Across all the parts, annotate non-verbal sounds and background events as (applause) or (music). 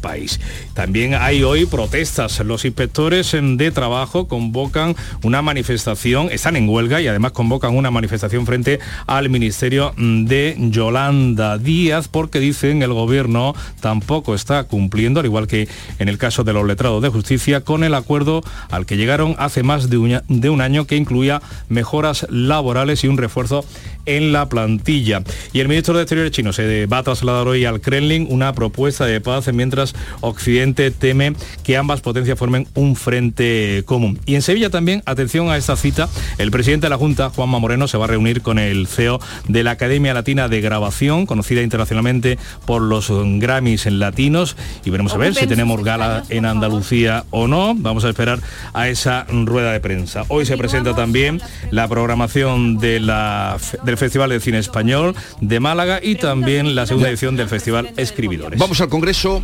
país. También hay hoy protestas. Los inspectores de trabajo convocan una manifestación, están en huelga y además convocan una manifestación frente al Ministerio de Yolanda Díaz porque dicen el gobierno tampoco está cumpliendo, al igual que en el caso de los letrados de justicia, con el acuerdo al que llegaron hace más de un año que incluía mejoras laborales y un refuerzo en la plantilla. Y el ministro de Exteriores chino se va a trasladar hoy al Kremlin una propuesta de paz mientras Occidente teme que ambas potencias formen un frente común. Y en Sevilla también, atención a esta cita, el presidente de la Junta, Juanma Moreno, se va a reunir con el CEO de la Academia Latina de Grabación, conocida internacionalmente por los Grammys en latinos, y veremos a ver si tenemos gala en Andalucía o no. Vamos a esperar a esa rueda de prensa. Hoy se presenta también la programación de la, del Festival de Cine Español de Málaga y también la segunda edición del Festival Escribidores. Vamos al Congreso.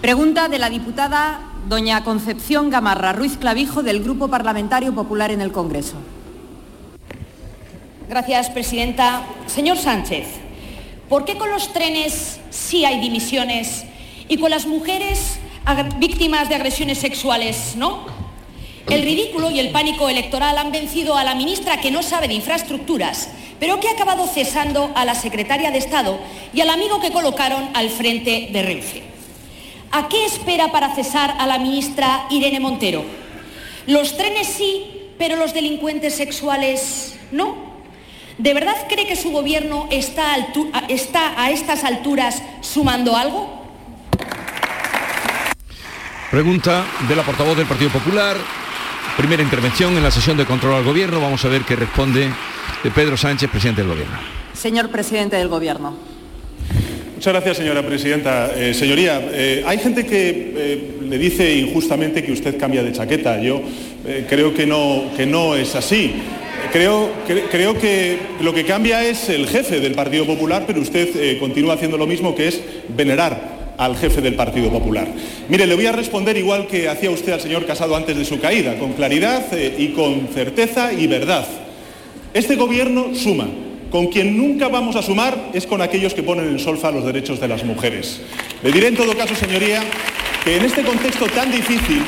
Pregunta de la diputada doña Concepción Gamarra Ruiz Clavijo del Grupo Parlamentario Popular en el Congreso. Gracias, presidenta. Señor Sánchez, ¿por qué con los trenes sí hay dimisiones y con las mujeres víctimas de agresiones sexuales no? El ridículo y el pánico electoral han vencido a la ministra que no sabe de infraestructuras, pero que ha acabado cesando a la secretaria de Estado y al amigo que colocaron al frente de Renfe. ¿A qué espera para cesar a la ministra Irene Montero? Los trenes sí, pero los delincuentes sexuales no. ¿De verdad cree que su gobierno está, a estas alturas sumando algo? Pregunta de la portavoz del Partido Popular. Primera intervención en la sesión de control al gobierno. Vamos a ver qué responde Pedro Sánchez, presidente del gobierno. Señor presidente del gobierno. Muchas gracias, señora presidenta. Eh, señoría, eh, hay gente que eh, le dice injustamente que usted cambia de chaqueta. Yo creo que no, que no es así. Creo, creo que lo que cambia es el jefe del Partido Popular, pero usted continúa haciendo lo mismo, que es venerar al jefe del Partido Popular. Mire, le voy a responder igual que hacía usted al señor Casado antes de su caída, con claridad y con certeza y verdad. Este gobierno suma, con quien nunca vamos a sumar es con aquellos que ponen en solfa los derechos de las mujeres. Le diré en todo caso, señoría, que en este contexto tan difícil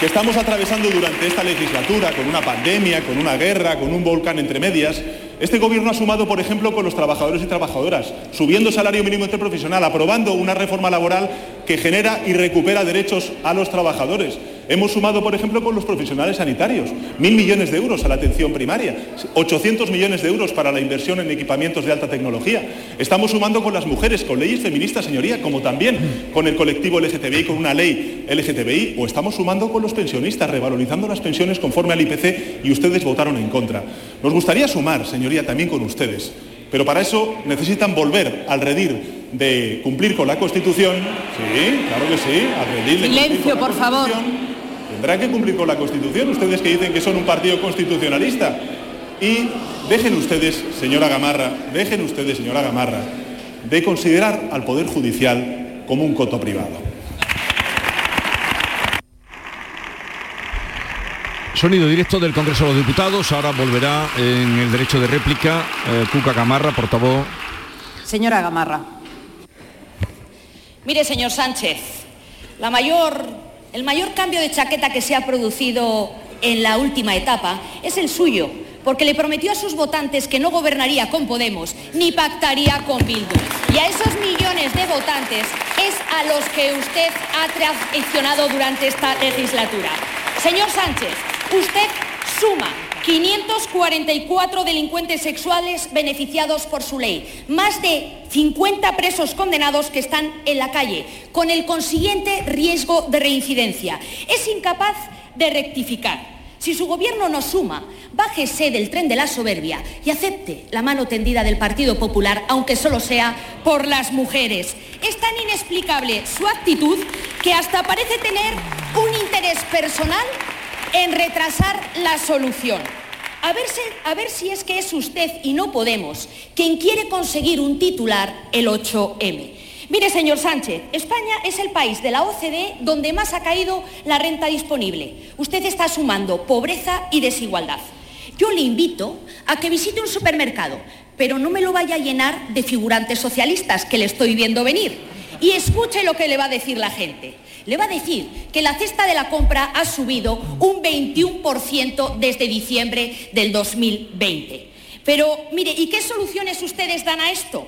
que estamos atravesando durante esta legislatura, con una pandemia, con una guerra, con un volcán entre medias, este gobierno ha sumado, por ejemplo, con los trabajadores y trabajadoras, subiendo salario mínimo interprofesional, aprobando una reforma laboral que genera y recupera derechos a los trabajadores. Hemos sumado, por ejemplo, con los profesionales sanitarios, mil millones de euros a la atención primaria, 800 millones de euros para la inversión en equipamientos de alta tecnología. Estamos sumando con las mujeres, con leyes feministas, señoría, como también con el colectivo LGTBI, con una ley LGTBI, o estamos sumando con los pensionistas, revalorizando las pensiones conforme al IPC y ustedes votaron en contra. Nos gustaría sumar, señoría, también con ustedes, pero para eso necesitan volver al redir de cumplir con la Constitución. Sí, claro que sí, al redir de Silencio, por favor Tendrán que cumplir con la Constitución, ustedes que dicen que son un partido constitucionalista. Y dejen ustedes, señora Gamarra, dejen ustedes, señora Gamarra, de considerar al Poder Judicial como un coto privado. Sonido directo del Congreso de los Diputados. Ahora volverá en el derecho de réplica eh, Cuca Gamarra, portavoz. Señora Gamarra. Mire, señor Sánchez, la mayor el mayor cambio de chaqueta que se ha producido en la última etapa es el suyo, porque le prometió a sus votantes que no gobernaría con Podemos ni pactaría con Bildu. Y a esos millones de votantes es a los que usted ha traicionado durante esta legislatura. Señor Sánchez, usted suma 544 delincuentes sexuales beneficiados por su ley, más de 50 presos condenados que están en la calle, con el consiguiente riesgo de reincidencia. Es incapaz de rectificar. Si su gobierno no suma, bájese del tren de la soberbia y acepte la mano tendida del Partido Popular, aunque solo sea por las mujeres. Es tan inexplicable su actitud que hasta parece tener un interés personal en retrasar la solución. A ver, si, es que es usted y no Podemos quien quiere conseguir un titular el 8M. Mire, señor Sánchez, España es el país de la OCDE donde más ha caído la renta disponible. Usted está sumando pobreza y desigualdad. Yo le invito a que visite un supermercado, pero no me lo vaya a llenar de figurantes socialistas que le estoy viendo venir Y escuche lo que le va a decir la gente. Le va a decir que la cesta de la compra ha subido un 21% desde diciembre del 2020. Pero mire, ¿y qué soluciones ustedes dan a esto?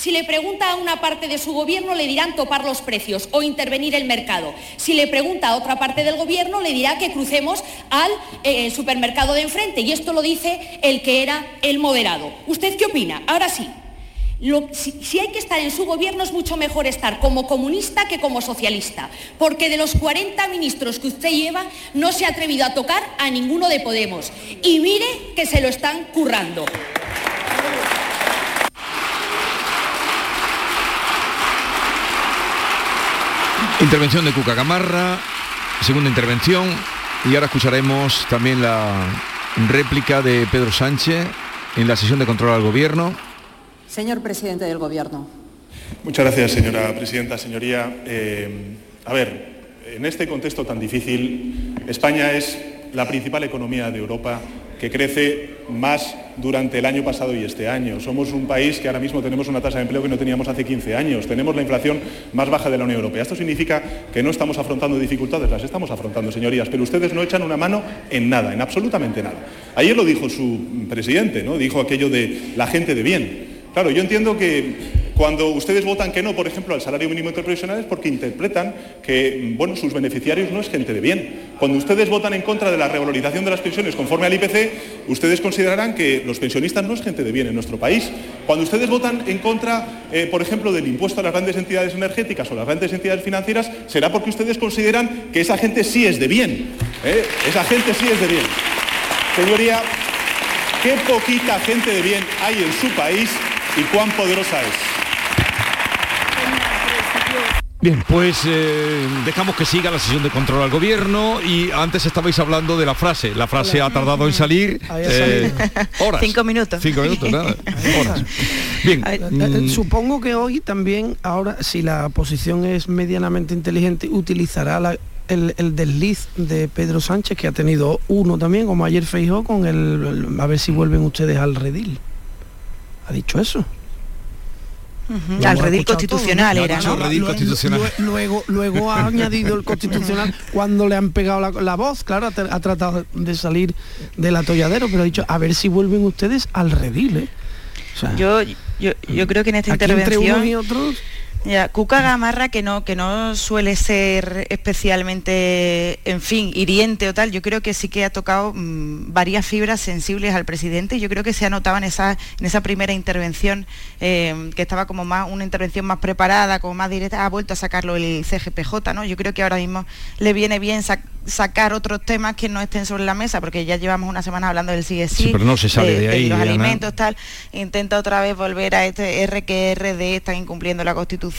Si le pregunta a una parte de su gobierno, le dirán topar los precios o intervenir el mercado. Si le pregunta a otra parte del gobierno, le dirá que crucemos al eh, supermercado de enfrente. Y esto lo dice el que era el moderado. ¿Usted qué opina? Ahora sí. Si, hay que estar en su gobierno es mucho mejor estar como comunista que como socialista, porque de los 40 ministros que usted lleva no se ha atrevido a tocar a ninguno de Podemos. Y mire que se lo están currando. Intervención de Cuca Gamarra, segunda intervención, y ahora escucharemos también la réplica de Pedro Sánchez en la sesión de control al Gobierno. Señor presidente del Gobierno. Muchas gracias, señora presidenta. Señoría, eh, a ver, en este contexto tan difícil, España es la principal economía de Europa que crece más durante el año pasado y este año. Somos un país que ahora mismo tenemos una tasa de empleo que no teníamos hace 15 años. Tenemos la inflación más baja de la Unión Europea. Esto significa que no estamos afrontando dificultades, las estamos afrontando, señorías, pero ustedes no echan una mano en nada, en absolutamente nada. Ayer lo dijo su presidente, ¿no? Dijo aquello de la gente de bien. Claro, yo entiendo que cuando ustedes votan que no, por ejemplo, al salario mínimo interprofesional es porque interpretan que bueno, sus beneficiarios no es gente de bien. Cuando ustedes votan en contra de la revalorización de las pensiones conforme al IPC, ustedes considerarán que los pensionistas no es gente de bien en nuestro país. Cuando ustedes votan en contra, eh, por ejemplo, del impuesto a las grandes entidades energéticas o las grandes entidades financieras, será porque ustedes consideran que esa gente sí es de bien. ¿eh? Esa gente sí es de bien. Señoría, qué poquita gente de bien hay en su país y cuán poderosa es. Bien, pues eh, dejamos que siga la sesión de control al gobierno y antes estabais hablando de la frase. La frase ha tardado en salir (laughs) eh, horas. Cinco minutos. Cinco minutos, nada. (laughs) Horas. Bien. Eh, mm. Supongo que hoy también, ahora, si la oposición es medianamente inteligente, utilizará el, desliz de Pedro Sánchez, que ha tenido uno también, como ayer Feijó, con el, a ver si vuelven ustedes al redil. ¿Ha dicho eso? Al redil constitucional era, ¿no? Luego, luego, ha añadido el constitucional cuando le han pegado la, voz, claro, ha, tratado de salir del atolladero, pero ha dicho, a ver si vuelven ustedes al redil, ¿eh? yo, yo, yo creo que en esta intervención... Entre unos y otros, ya, Cuca Gamarra, que no, que no suele ser especialmente, en fin, hiriente o tal, yo creo que sí que ha tocado mm, varias fibras sensibles al presidente. Yo creo que se ha notado en esa, en esa primera intervención, eh, que estaba como más, una intervención más preparada, como más directa, ha vuelto a sacarlo el CGPJ, ¿no? Yo creo que ahora mismo le viene bien sacar otros temas que no estén sobre la mesa, porque ya llevamos una semana hablando del CSI, sí, pero no se sale de, ahí, los alimentos, tal. Intenta otra vez volver a este RQRD, están incumpliendo la Constitución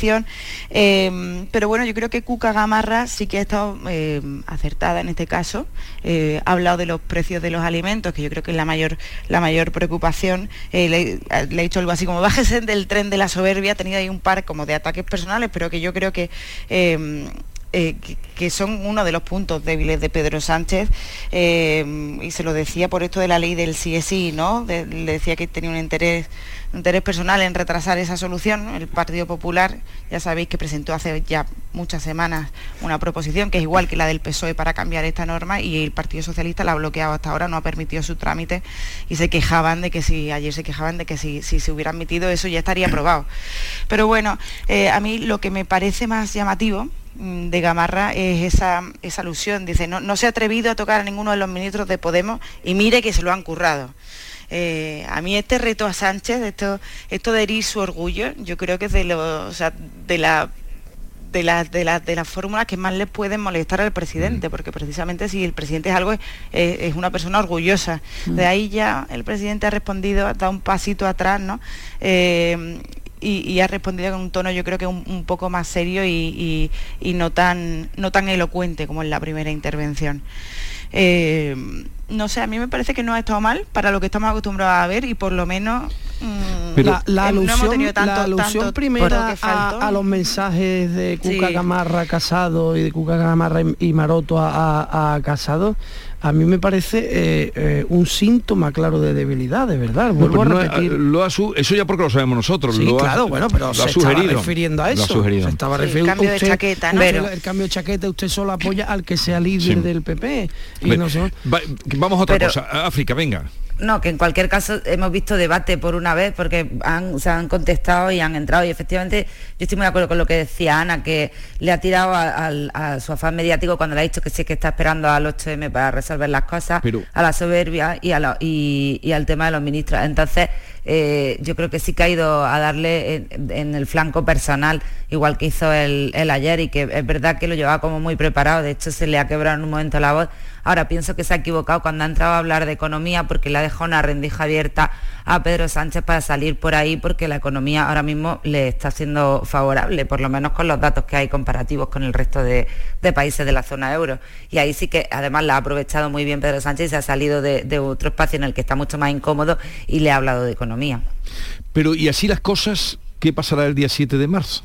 Em, pero bueno, yo creo que Cuca Gamarra sí que ha estado em, acertada en este caso. Eh, ha hablado de los precios de los alimentos, que yo creo que es la mayor, la mayor preocupación. Eh, le, ha dicho algo así como bájese del tren de la soberbia, ha tenido ahí un par como de ataques personales, pero que yo creo que em, eh, que, son uno de los puntos débiles de Pedro Sánchez y se lo decía por esto de la ley del CSI, ¿no? le decía que tenía un interés interés personal en retrasar esa solución. El Partido Popular, ya sabéis que presentó hace ya muchas semanas una proposición que es igual que la del PSOE para cambiar esta norma y el Partido Socialista la ha bloqueado hasta ahora, no ha permitido su trámite y se quejaban de que si, ayer se quejaban de que si, si se hubiera admitido eso ya estaría aprobado. Pero bueno, eh, a mí lo que me parece más llamativo de Gamarra es esa, esa alusión. Dice, no, no se ha atrevido a tocar a ninguno de los ministros de Podemos y mire que se lo han currado. Eh, a mí este reto a Sánchez, esto, esto de herir su orgullo, yo creo que es de, de la de, de, las fórmulas que más le pueden molestar al presidente, mm. porque precisamente si el presidente es algo, es una persona orgullosa. Mm. De ahí ya el presidente ha respondido, ha dado un pasito atrás, ¿no? Eh, y, ha respondido con un tono yo creo que un, poco más serio y, no, tan, no tan elocuente como en la primera intervención. Eh, no sé, a mí me parece que no ha estado mal para lo que estamos acostumbrados a ver y por lo menos mm, la, alusión, primera a, los mensajes de Cuca Gamarra casado y de Cuca Gamarra y, Maroto a, casado a mí me parece eh, eh, un síntoma claro de debilidad, de verdad. Vuelvo a repetir. lo eso ya porque lo sabemos nosotros. Sí, claro, bueno, pero lo se ha sugerido. refiriendo a eso. Lo estaba refiriendo el cambio de chaqueta, ¿no? el, cambio de chaqueta, usted solo apoya al que sea líder del PP. Y vamos a otra cosa. África, venga. No, que en cualquier caso hemos visto debate por una vez porque han, se han contestado y han entrado y efectivamente yo estoy muy de acuerdo con lo que decía Ana, que le ha tirado a, su afán mediático cuando le ha dicho que sí que está esperando al 8M para resolver las cosas, a la soberbia y, al tema de los ministros. Entonces, eh, yo creo que sí que ha ido a darle en, el flanco personal, igual que hizo el, ayer y que es verdad que lo llevaba como muy preparado, de hecho se le ha quebrado en un momento la voz. Ahora pienso que se ha equivocado cuando ha entrado a hablar de economía porque le ha dejado una rendija abierta a Pedro Sánchez para salir por ahí porque la economía ahora mismo le está siendo favorable, por lo menos con los datos que hay comparativos con el resto de, países de la zona euro. Y ahí sí que además la ha aprovechado muy bien Pedro Sánchez y se ha salido de, de otro espacio en el que está mucho más incómodo y le ha hablado de economía. Pero y así las cosas, ¿qué pasará el día 7 de marzo?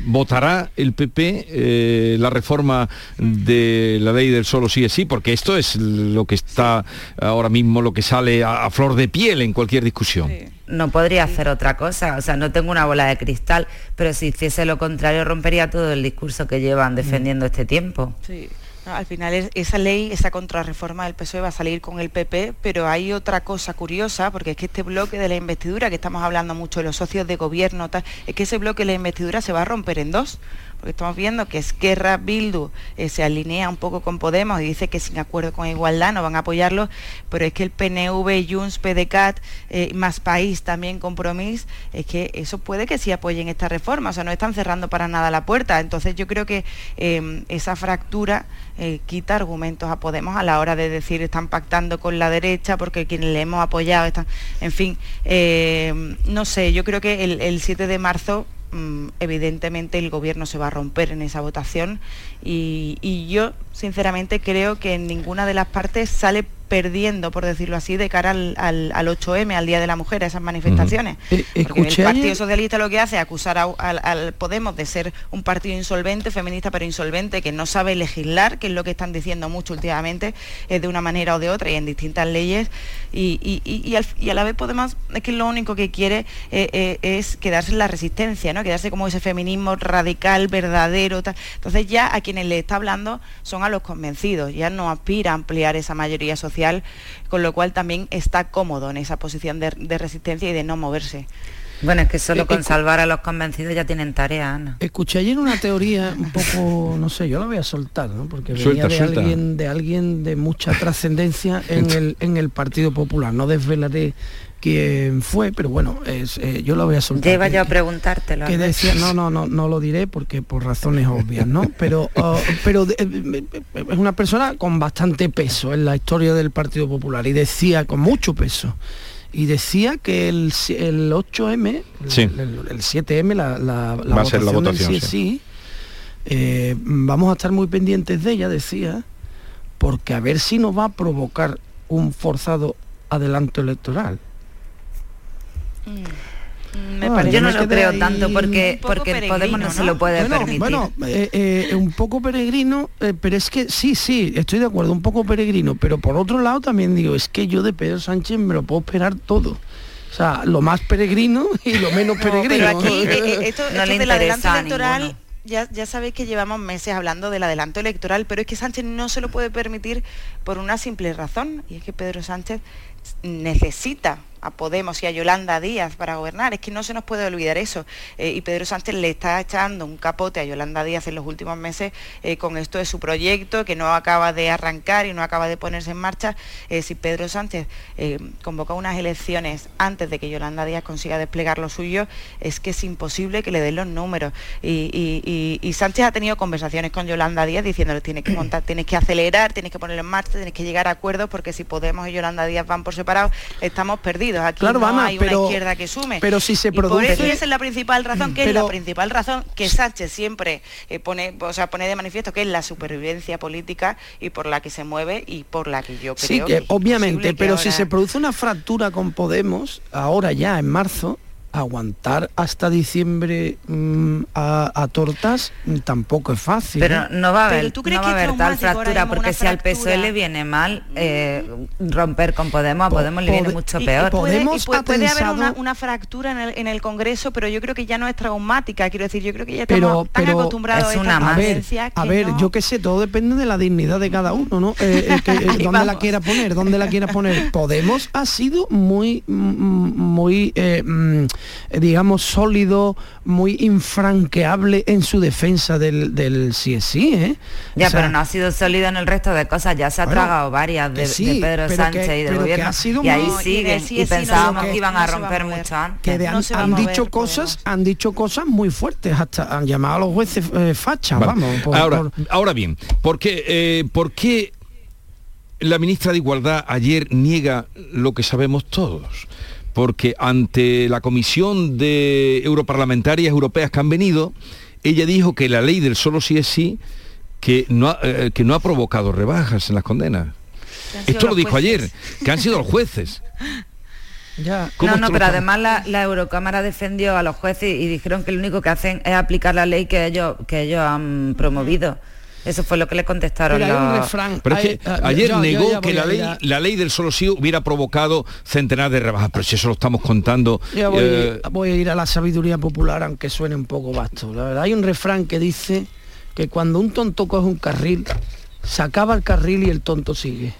¿Votará el PP eh, la reforma de la ley del solo sí es sí? Porque esto es lo que está ahora mismo, lo que sale a, flor de piel en cualquier discusión. No podría hacer otra cosa, o sea, no tengo una bola de cristal, pero si hiciese lo contrario rompería todo el discurso que llevan defendiendo este tiempo. Sí al final esa ley, esa contrarreforma del PSOE va a salir con el PP, pero hay otra cosa curiosa, porque es que este bloque de la investidura, que estamos hablando mucho de los socios de gobierno, es que ese bloque de la investidura se va a romper en dos porque estamos viendo que Esquerra Bildu eh, se alinea un poco con Podemos y dice que sin acuerdo con igualdad no van a apoyarlo, pero es que el PNV, Junts, PDCAT, eh, más País también Compromís, es que eso puede que sí apoyen esta reforma, o sea, no están cerrando para nada la puerta. Entonces yo creo que em, esa fractura eh, quita argumentos a Podemos a la hora de decir están pactando con la derecha porque quienes le hemos apoyado están, en fin, em, no sé, yo creo que el 7 de marzo evidentemente el gobierno se va a romper en esa votación y, y yo sinceramente creo que en ninguna de las partes sale perdiendo, por decirlo así, de cara al, al, 8M, al Día de la Mujer, a esas manifestaciones. Eh, el Partido Socialista lo que hace es acusar al Podemos de ser un partido insolvente, feminista pero insolvente, que no sabe legislar, que es lo que están diciendo mucho últimamente, eh, de una manera o de otra y en distintas leyes. Y, y, a la vez Podemos es que lo único que quiere eh, es quedarse en la resistencia, ¿no? quedarse como ese feminismo radical, verdadero. Entonces ya a quienes le está hablando son a los convencidos, ya no aspira a ampliar esa mayoría social con lo cual también está cómodo en esa posición de, resistencia y de no moverse. Bueno, es que solo eh, con salvar a los convencidos ya tienen tarea, Ana. Escuché ayer una teoría un poco, no sé, yo la voy a soltar, ¿no? Porque venía de alguien de alguien de mucha trascendencia en (laughs) el, en el Partido Popular. No desvelaré quién fue, pero bueno, es, eh, yo lo voy a soltar. Lleva yo a preguntártelo. Que decía, no, no, no, no lo diré porque por razones obvias, ¿no? Pero, (laughs) oh, pero eh, es una persona con bastante peso en la historia del Partido Popular y decía, con mucho peso, y decía que el, el 8M, el, 7M, la, la, Va votación, la votación sí, eh, vamos a estar muy pendientes de ella, decía, porque a ver si nos va a provocar un forzado adelanto electoral. Mm, yo no lo creo tanto porque porque Podemos no, se lo puede permitir. Bueno, eh, eh, un poco peregrino, eh, pero es que sí, sí, estoy de acuerdo, un poco peregrino, pero por otro lado también digo, es que yo de Pedro Sánchez me lo puedo esperar todo. O sea, lo más peregrino y lo menos peregrino. pero aquí, (laughs) esto, no del adelanto electoral ya, ya sabéis que llevamos meses hablando del adelanto electoral, pero es que Sánchez no se lo puede permitir por una simple razón, y es que Pedro Sánchez necesita a Podemos y a Yolanda Díaz para gobernar. Es que no se nos puede olvidar eso. Eh, y Pedro Sánchez le está echando un capote a Yolanda Díaz en los últimos meses eh, con esto de su proyecto que no acaba de arrancar y no acaba de ponerse en marcha. Eh, si Pedro Sánchez convoca unas elecciones antes de que Yolanda Díaz consiga desplegar lo suyo, es que es imposible que le den los números. Y, Sánchez ha tenido conversaciones con Yolanda Díaz diciéndole tienes que montar, tienes que acelerar, tienes que ponerlo en marcha, tienes que llegar a acuerdos porque si Podemos y Yolanda Díaz van por separado, estamos perdidos. Aquí claro, no Ana, hay pero, una izquierda que sume. Pero si se y por produce... eso esa es la principal razón, que Pero- es la principal razón que Sánchez siempre eh, pone, o sea, pone de manifiesto, que es la supervivencia política y por la que se mueve y por la que yo creo Sí, que obviamente, que pero si se produce una fractura con Podemos, ahora ya en marzo, aguantar hasta diciembre mm, a, a tortas mm, tampoco es fácil. Pero ¿eh? no va a haber, ¿tú crees no va a que haber tal fractura, porque si al PSOE le viene mal eh, romper con Podemos, a Po- Podemos le viene mucho Y- y peor. puede- Podemos y puede, ha puede haber una, una fractura en el, en el Congreso, pero yo creo que ya no es traumática. Quiero decir, yo creo que ya Pero- estamos tan pero- acostumbrados Es a una a a que ver, no- yo qué sé, todo depende de la dignidad de cada uno, ¿no? Eh, eh, que, eh, (laughs) dónde la quiera poner, dónde la quiera poner. Podemos ha sido muy, mm, muy, eh, mm, digamos, sólido, muy infranqueable en su defensa del, del sí es sí, ¿eh? Ya, O sea, pero no ha sido sólido en el resto de cosas, ya se ha Bueno, tragado varias de, que sí, de Pedro Sánchez que- y del gobierno. ha sido y ahí de siguen. sí Y, no pensábamos que iban no a romper mover. mucho antes. que de- No han, mover dicho cosas han dicho cosas muy fuertes hasta han llamado a los jueces eh, fachas Vale. vamos por- ahora, por- ahora bien, ¿por qué, eh, por qué la ministra de Igualdad ayer niega lo que sabemos todos? Porque ante la comisión de europarlamentarias europeas que han venido, ella dijo que la ley del solo sí es sí, que no ha, eh, que no ha provocado rebajas en las condenas. Esto lo dijo jueces. ayer, que han sido los jueces. (laughs) ya ¿Cómo No, no, pero además la, la Eurocámara defendió a los jueces y dijeron que lo único que hacen es aplicar la ley que ellos, que ellos han promovido. Eso fue lo que le contestaron Mira, hay un los... refrán Pero es hay- que ayer yo- yo negó que la ley, a- la ley del solo sí hubiera provocado centenares de rebajas, pero si eso lo estamos contando. Voy, eh, voy a ir a la sabiduría popular, aunque suene un poco vasto. La verdad, hay un refrán que dice que cuando un tonto coge un carril, se acaba el carril y el tonto sigue.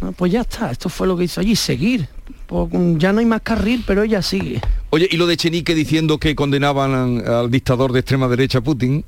Ah, pues ya está, esto fue lo que hizo allí, seguir. Pues, mm, ya no hay más carril, pero ella sigue. Oye, y lo de Chenique diciendo que condenaban al dictador de extrema derecha Putin.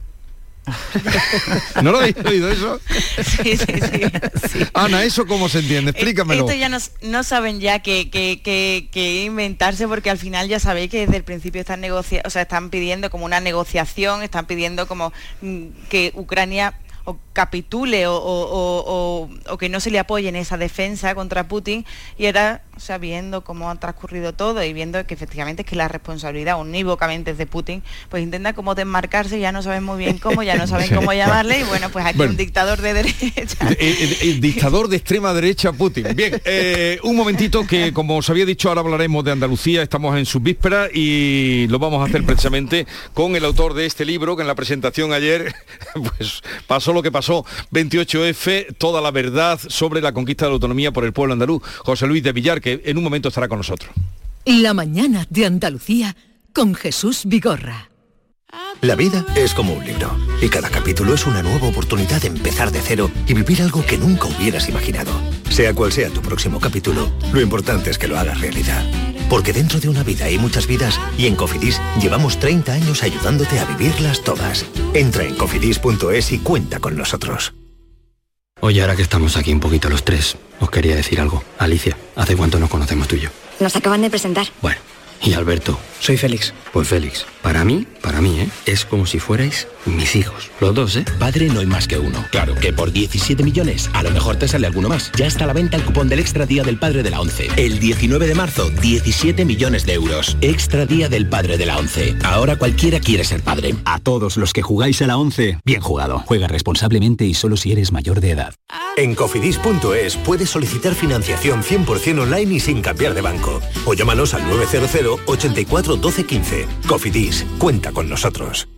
(laughs) ¿No lo habéis oído eso? (laughs) Sí, sí, sí. sí. Ana, ¿eso cómo se entiende? Explícamelo. Esto ya no, no saben ya que, que- que- que inventarse porque al final ya sabéis que desde el principio están negocia o sea, están pidiendo como una negociación, están pidiendo como mm, que Ucrania o capitule o, o- o- que no se le apoye en esa defensa contra Putin y ahora, o sea, viendo cómo ha transcurrido todo y viendo que efectivamente es que la responsabilidad unívocamente es de Putin, pues intenta como desmarcarse, ya no saben muy bien cómo, ya no saben cómo (laughs) llamarle y bueno, pues aquí Bueno. un dictador de derecha. El, el- el dictador de extrema derecha Putin. Bien, eh, un momentito que como os había dicho, ahora hablaremos de Andalucía, estamos en su víspera y lo vamos a hacer precisamente con el autor de este libro, que en la presentación ayer (laughs) pues pasó lo que pasó, 28F, toda la verdad sobre la conquista de la autonomía por el pueblo andaluz, José Luis de Villar, que en un momento estará con nosotros. La mañana de Andalucía con Jesús Vigorra. La vida es como un libro y cada capítulo es una nueva oportunidad de empezar de cero y vivir algo que nunca hubieras imaginado. Sea cual sea tu próximo capítulo, lo importante es que lo hagas realidad. Porque dentro de una vida hay muchas vidas y en Cofidis llevamos 30 años ayudándote a vivirlas todas. Entra en cofidis.es y cuenta con nosotros. Oye, ahora que estamos aquí un poquito los tres, os quería decir algo. Alicia, ¿hace cuánto nos conocemos tú y yo? Nos acaban de presentar. Bueno, y Alberto. Soy Félix. Pues Félix, para mí, para mí, ¿eh? Es como si fuerais mis hijos. Los dos, ¿eh? Padre no hay más que uno. Claro que por 17 millones a lo mejor te sale alguno más. Ya está a la venta el cupón del Extra Día del Padre de la ONCE. El 19 de marzo, 17 millones de euros. Extra Día del Padre de la ONCE. Ahora cualquiera quiere ser padre. A todos los que jugáis a la 11, bien jugado. Juega responsablemente y solo si eres mayor de edad. En cofidis.es puedes solicitar financiación 100% online y sin cambiar de banco. O llámanos al 900 84 12 15. Cofidis, cuenta con nosotros.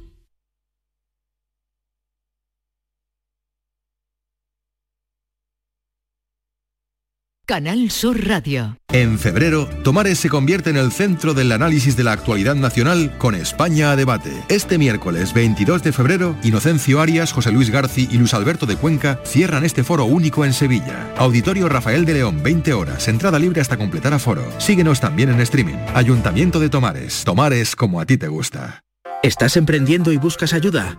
Canal Sur Radio. En febrero, Tomares se convierte en el centro del análisis de la actualidad nacional con España a debate. Este miércoles 22 de febrero, Inocencio Arias, José Luis Garci y Luis Alberto de Cuenca cierran este foro único en Sevilla. Auditorio Rafael de León, 20 horas, entrada libre hasta completar aforo. Síguenos también en streaming. Ayuntamiento de Tomares. Tomares como a ti te gusta. ¿Estás emprendiendo y buscas ayuda?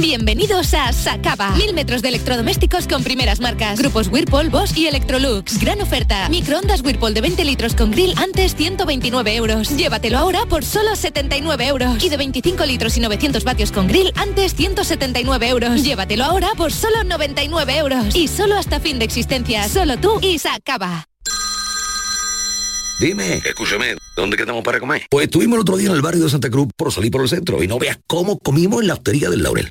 Bienvenidos a Sacaba. Mil metros de electrodomésticos con primeras marcas. Grupos Whirlpool, Bosch y Electrolux. Gran oferta. Microondas Whirlpool de 20 litros con grill antes 129 euros. Llévatelo ahora por solo 79 euros. Y de 25 litros y 900 vatios con grill antes 179 euros. Llévatelo ahora por solo 99 euros. Y solo hasta fin de existencia. Solo tú y Sacaba. Dime, escúchame, ¿dónde quedamos para comer? Pues estuvimos el otro día en el barrio de Santa Cruz por salir por el centro y no veas cómo comimos en la hostería del Laurel.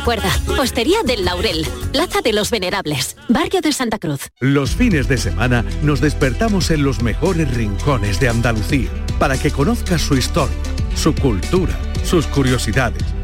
Recuerda, Postería del Laurel, Plaza de los Venerables, Barrio de Santa Cruz. Los fines de semana nos despertamos en los mejores rincones de Andalucía para que conozcas su historia, su cultura, sus curiosidades,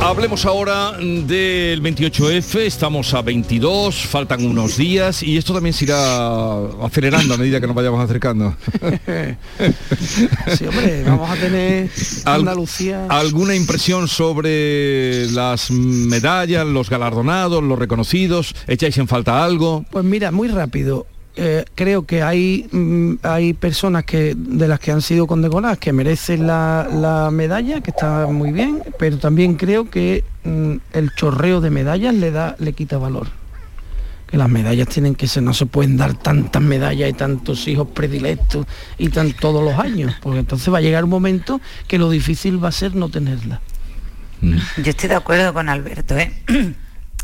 Hablemos ahora del 28F, estamos a 22, faltan unos días y esto también se irá acelerando a medida que nos vayamos acercando. (laughs) sí, hombre, vamos a tener Andalucía. ¿Alguna impresión sobre las medallas, los galardonados, los reconocidos? ¿Echáis en falta algo? Pues mira, muy rápido. Eh, creo que hay, mm, hay personas que de las que han sido condecoradas que merecen la, la medalla, que está muy bien, pero también creo que mm, el chorreo de medallas le da, le quita valor. Que las medallas tienen que ser, no se pueden dar tantas medallas y tantos hijos predilectos y tan todos los años, porque entonces va a llegar un momento que lo difícil va a ser no tenerla. Yo estoy de acuerdo con Alberto, ¿eh?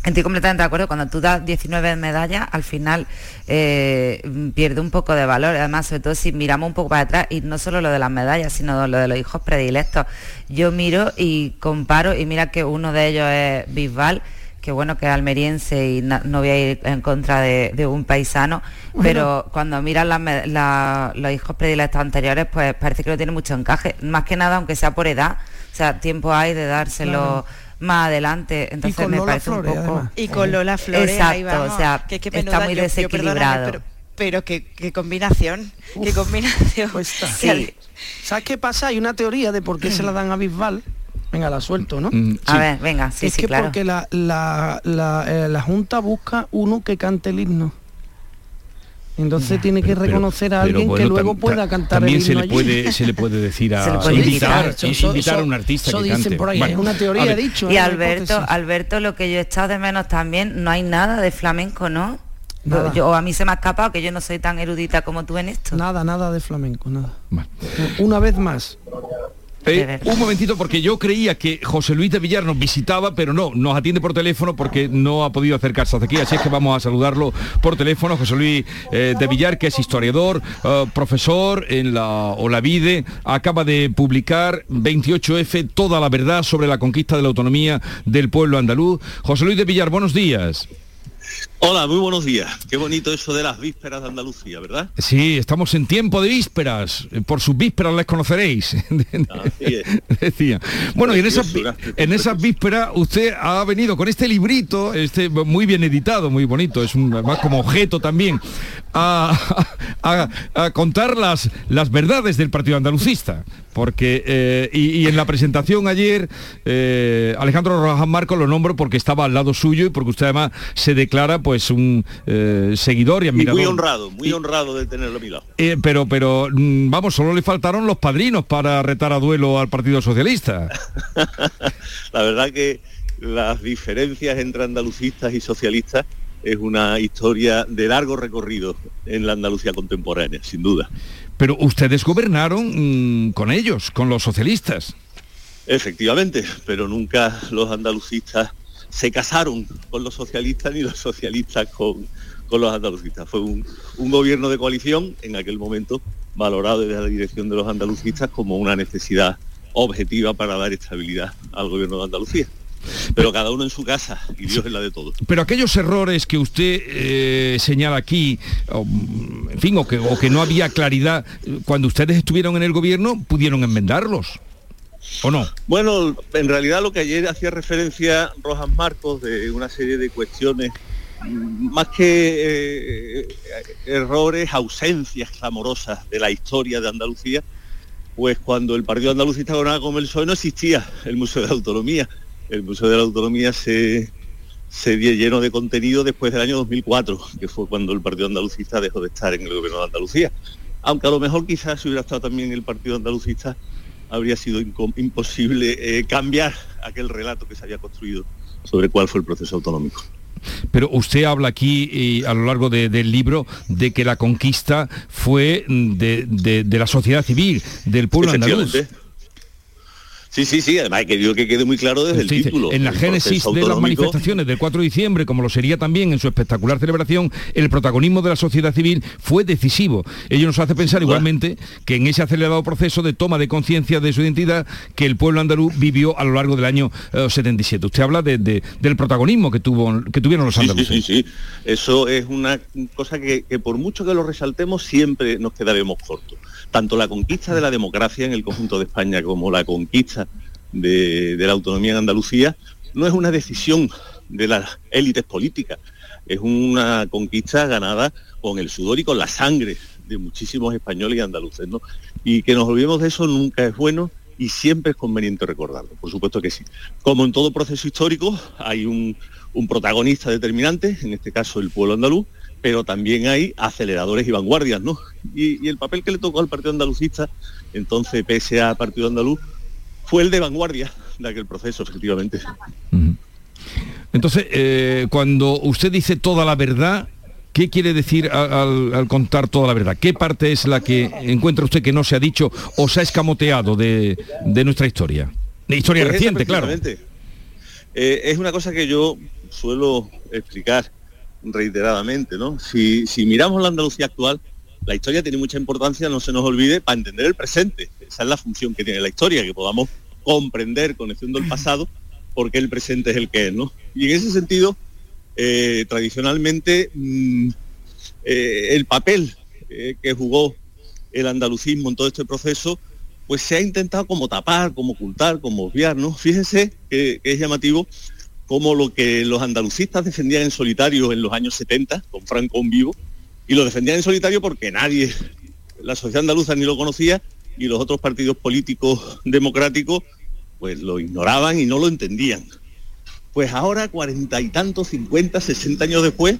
Estoy completamente de acuerdo, cuando tú das 19 medallas, al final eh, pierde un poco de valor, además, sobre todo si miramos un poco para atrás, y no solo lo de las medallas, sino lo de los hijos predilectos. Yo miro y comparo, y mira que uno de ellos es Bisbal, que bueno que es almeriense y no, voy a ir en contra de, un paisano, pero cuando miras los hijos predilectos anteriores, pues parece que no tiene mucho encaje, más que nada, aunque sea por edad, o sea, tiempo hay de dárselo más adelante. Entonces me parece un poco. Y con Lola Flores. Exacto, o sea, que, está muy desequilibrado. pero, qué, combinación, qué combinación. Pues (laughs) ¿Sabes qué pasa? Hay una teoría de por qué se la dan a Bisbal. Venga, la suelto, ¿no? Mm, a ver, venga, sí, es que claro. porque la, la, la, eh, la Junta busca uno que cante el himno. Entonces tiene que reconocer a alguien que luego pueda cantar también el se le puede se le puede decir (laughs) a invitar, invitar a un artista que cante. Por ahí, es una teoría dicho. Y Alberto, Alberto, lo que yo he echado de menos también, no hay nada de flamenco, ¿no? Yo, o a mí se me ha escapado que yo no soy tan erudita como tú en esto. Nada, nada de flamenco, nada. Una vez más, eh, un momentito, porque yo creía que José Luis de Villar nos visitaba, pero no, nos atiende por teléfono porque no ha podido acercarse hasta aquí, así es que vamos a saludarlo por teléfono. José Luis eh, de Villar, que es historiador, eh, profesor en la Olavide, acaba de publicar 28F, toda la verdad sobre la conquista de la autonomía del pueblo andaluz. José Luis de Villar, buenos días. Hola, muy buenos días. Qué bonito eso de las vísperas de Andalucía, ¿verdad? Sí, estamos en tiempo de vísperas. Por sus vísperas les conoceréis. (laughs) Decía. Bueno, y en esas, en esas vísperas usted ha venido con este librito, este muy bien editado, muy bonito, es un, más como objeto también, a, contar las, las verdades del Partido Andalucista. Porque, eh, y, en la presentación ayer, eh, Alejandro Rojas Marco lo nombro porque estaba al lado suyo y porque usted además se declara pues un eh, seguidor y admirador. muy honrado, muy honrado de tenerlo a mi lado. pero, pero, mm, vamos, solo le faltaron los padrinos para retar a duelo al Partido Socialista. (laughs) la verdad que las diferencias entre andalucistas y socialistas es una historia de largo recorrido en la Andalucía contemporánea, sin duda. Pero ustedes gobernaron mm, con ellos, con los socialistas. Efectivamente, pero nunca los andalucistas se casaron con los socialistas ni los socialistas con, con los andalucistas. Fue un, un, gobierno de coalición en aquel momento valorado desde la dirección de los andalucistas como una necesidad objetiva para dar estabilidad al gobierno de Andalucía. Pero cada uno en su casa y Dios es la de todos. Pero aquellos errores que usted eh, señala aquí, en fin, o que, o que no había claridad, cuando ustedes estuvieron en el gobierno, pudieron enmendarlos. ¿O no? Bueno, en realidad lo que ayer hacía referencia Rojas Marcos de una serie de cuestiones, mm, más que eh, errores, ausencias clamorosas de la historia de Andalucía, pues cuando el Partido Andalucista gobernaba como el PSOE no existía el Museo de la Autonomía. El Museo de la Autonomía se, se llenó de contenido después del año 2004, que fue cuando el Partido Andalucista dejó de estar en el gobierno de Andalucía. Aunque a lo mejor quizás hubiera estado también el Partido Andalucista, habría sido imposible eh, cambiar aquel relato que se había construido sobre cuál fue el proceso autonómico. Pero usted habla aquí y a lo largo del libro de que la conquista fue de, de la sociedad civil, del pueblo andaluz. Sí, sí, sí, además he querido que quede muy claro desde el título. En la génesis de las manifestaciones del 4 de diciembre, como lo sería también en su espectacular celebración, el protagonismo de la sociedad civil fue decisivo. Ello nos hace pensar igualmente que en ese acelerado proceso de toma de conciencia de su identidad que el pueblo andaluz vivió a lo largo del año 77. Eh, Usted habla de, del protagonismo que, tuvo, que tuvieron los andaluces. Sí, sí, sí, Eso es una cosa que, que por mucho que lo resaltemos siempre nos quedaremos cortos tanto la conquista de la democracia en el conjunto de España como la conquista de, la autonomía en Andalucía no es una decisión de las élites políticas, es una conquista ganada con el sudor y con la sangre de muchísimos españoles y andaluces. ¿no? Y que nos olvidemos de eso nunca es bueno y siempre es conveniente recordarlo, por supuesto que sí. Como en todo proceso histórico, hay un, un protagonista determinante, en este caso el pueblo andaluz, pero también hay aceleradores y vanguardias, ¿no? Y, el papel que le tocó al Partido Andalucista, entonces PSA Partido Andaluz, fue el de vanguardia de aquel proceso, efectivamente. Entonces, eh, cuando usted dice toda la verdad, ¿qué quiere decir al, contar toda la verdad? ¿Qué parte es la que encuentra usted que no se ha dicho o se ha escamoteado de, nuestra historia? De historia pues reciente, claro. Eh, es una cosa que yo suelo explicar reiteradamente, ¿no? Si, miramos la Andalucía actual, la historia tiene mucha importancia, no se nos olvide, para entender el presente. Esa es la función que tiene la historia, que podamos comprender, conociendo el pasado, por qué el presente es el que es, ¿no? Y en ese sentido, eh, tradicionalmente, mm, eh, el papel eh, que jugó el andalucismo en todo este proceso, pues se ha intentado como tapar, como ocultar, como obviar, ¿no? Fíjense que es llamativo como lo que los andalucistas defendían en solitario en los años 70, con Franco en vivo, y lo defendían en solitario porque nadie, la sociedad andaluza ni lo conocía, y los otros partidos políticos democráticos, pues lo ignoraban y no lo entendían. Pues ahora, cuarenta y tantos, cincuenta, sesenta años después,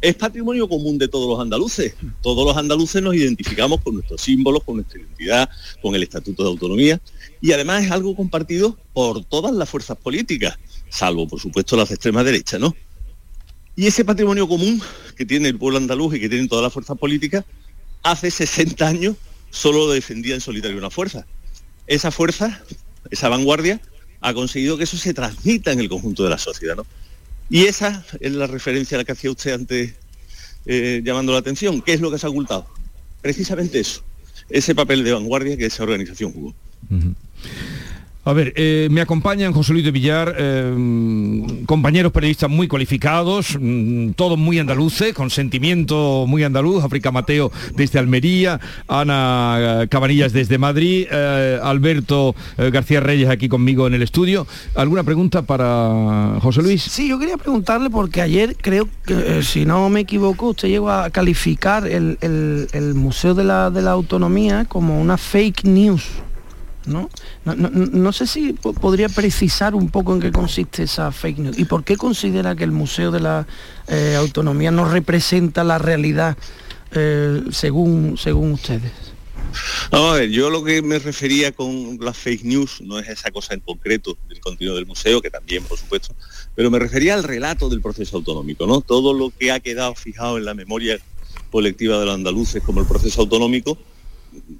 es patrimonio común de todos los andaluces. Todos los andaluces nos identificamos con nuestros símbolos, con nuestra identidad, con el Estatuto de Autonomía, y además es algo compartido por todas las fuerzas políticas salvo por supuesto las de extrema derecha, ¿no? Y ese patrimonio común que tiene el pueblo andaluz y que tienen todas las fuerzas políticas, hace 60 años solo lo defendía en solitario una fuerza. Esa fuerza, esa vanguardia, ha conseguido que eso se transmita en el conjunto de la sociedad, ¿no? Y esa es la referencia a la que hacía usted antes eh, llamando la atención. ¿Qué es lo que se ha ocultado? Precisamente eso, ese papel de vanguardia que esa organización jugó. A ver, eh, me acompañan José Luis de Villar, eh, compañeros periodistas muy cualificados, mm, todos muy andaluces, con sentimiento muy andaluz, África Mateo desde Almería, Ana eh, Cabanillas desde Madrid, Alberto García Reyes aquí conmigo en el estudio. ¿Alguna pregunta para José Luis? Sí, yo quería preguntarle porque ayer creo que, si no me equivoco, usted llegó a calificar el, Museo de la, de la Autonomía como una fake news. ¿No? No, sé si podría precisar un poco en qué consiste esa fake news y por qué considera que el Museo de la eh, Autonomía no representa la realidad eh, según, según ustedes. a ver, yo lo que me refería con las fake news no es esa cosa en concreto del contenido del museo, que también, por supuesto, pero me refería al relato del proceso autonómico, ¿no? Todo lo que ha quedado fijado en la memoria colectiva de los andaluces como el proceso autonómico,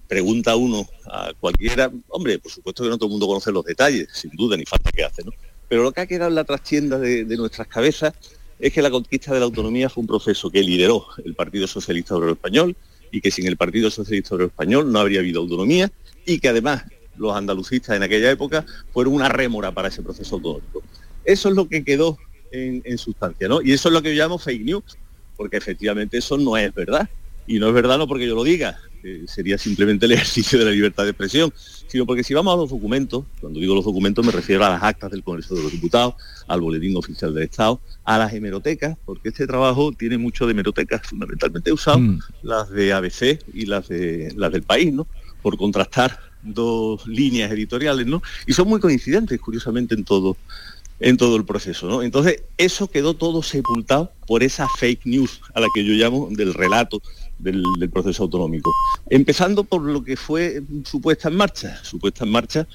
pregunta uno a cualquiera, hombre, por supuesto que no todo el mundo conoce los detalles, sin duda, ni falta que hace, ¿no? Pero lo que ha quedado en la trastienda de, nuestras cabezas es que la conquista de la autonomía fue un proceso que lideró el Partido Socialista Obrero Español y que sin el Partido Socialista Obrero Español no habría habido autonomía y que además los andalucistas en aquella época fueron una rémora para ese proceso autonómico. Eso es lo que quedó en, en sustancia, ¿no? Y eso es lo que yo llamo fake news, porque efectivamente eso no es verdad. Y no es verdad no porque yo lo diga, sería simplemente el (laughs) ejercicio de la libertad de expresión, sino porque si vamos a los documentos, cuando digo los documentos me refiero a las actas del Congreso de los Diputados, al Boletín Oficial del Estado, a las hemerotecas, porque este trabajo tiene mucho de hemerotecas, fundamentalmente he usado Mm. las de ABC y las de las del país, ¿no? Por contrastar dos líneas editoriales, ¿no? Y son muy coincidentes, curiosamente, en todo en todo el proceso, ¿no? Entonces, eso quedó todo sepultado por esa fake news a la que yo llamo del relato del, del proceso autonómico. Empezando por lo que fue su puesta en marcha. Su puesta en marcha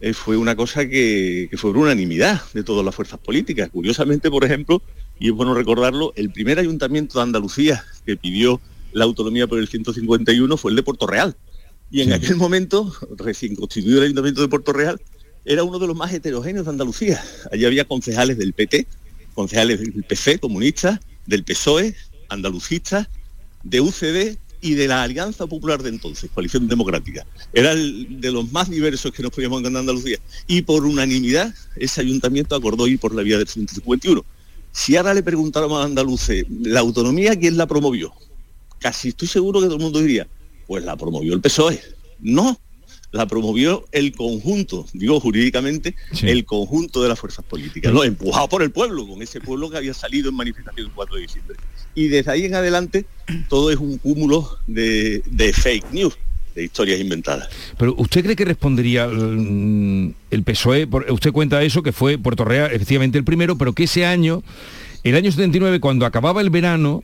eh, fue una cosa que, que fue por unanimidad de todas las fuerzas políticas. Curiosamente, por ejemplo, y es bueno recordarlo, el primer ayuntamiento de Andalucía que pidió la autonomía por el 151 fue el de Puerto Real. Y en aquel momento, recién constituido el ayuntamiento de Puerto Real, era uno de los más heterogéneos de Andalucía. Allí había concejales del PT, concejales del PC, comunistas, del PSOE, andalucistas, de UCD y de la Alianza Popular de entonces, Coalición Democrática. Era el de los más diversos que nos podíamos encontrar en Andalucía. Y por unanimidad, ese ayuntamiento acordó ir por la vía del 151. Si ahora le preguntáramos a andaluces, ¿la autonomía quién la promovió? Casi estoy seguro que todo el mundo diría, pues la promovió el PSOE. No, la promovió el conjunto, digo jurídicamente, el conjunto de las fuerzas políticas, ¿no? empujado por el pueblo, con ese pueblo que había salido en manifestación el 4 de diciembre. Y desde ahí en adelante todo es un cúmulo de, de fake news, de historias inventadas. Pero ¿usted cree que respondería mm, el PSOE? Usted cuenta eso, que fue Puerto Real efectivamente el primero, pero que ese año, el año 79, cuando acababa el verano,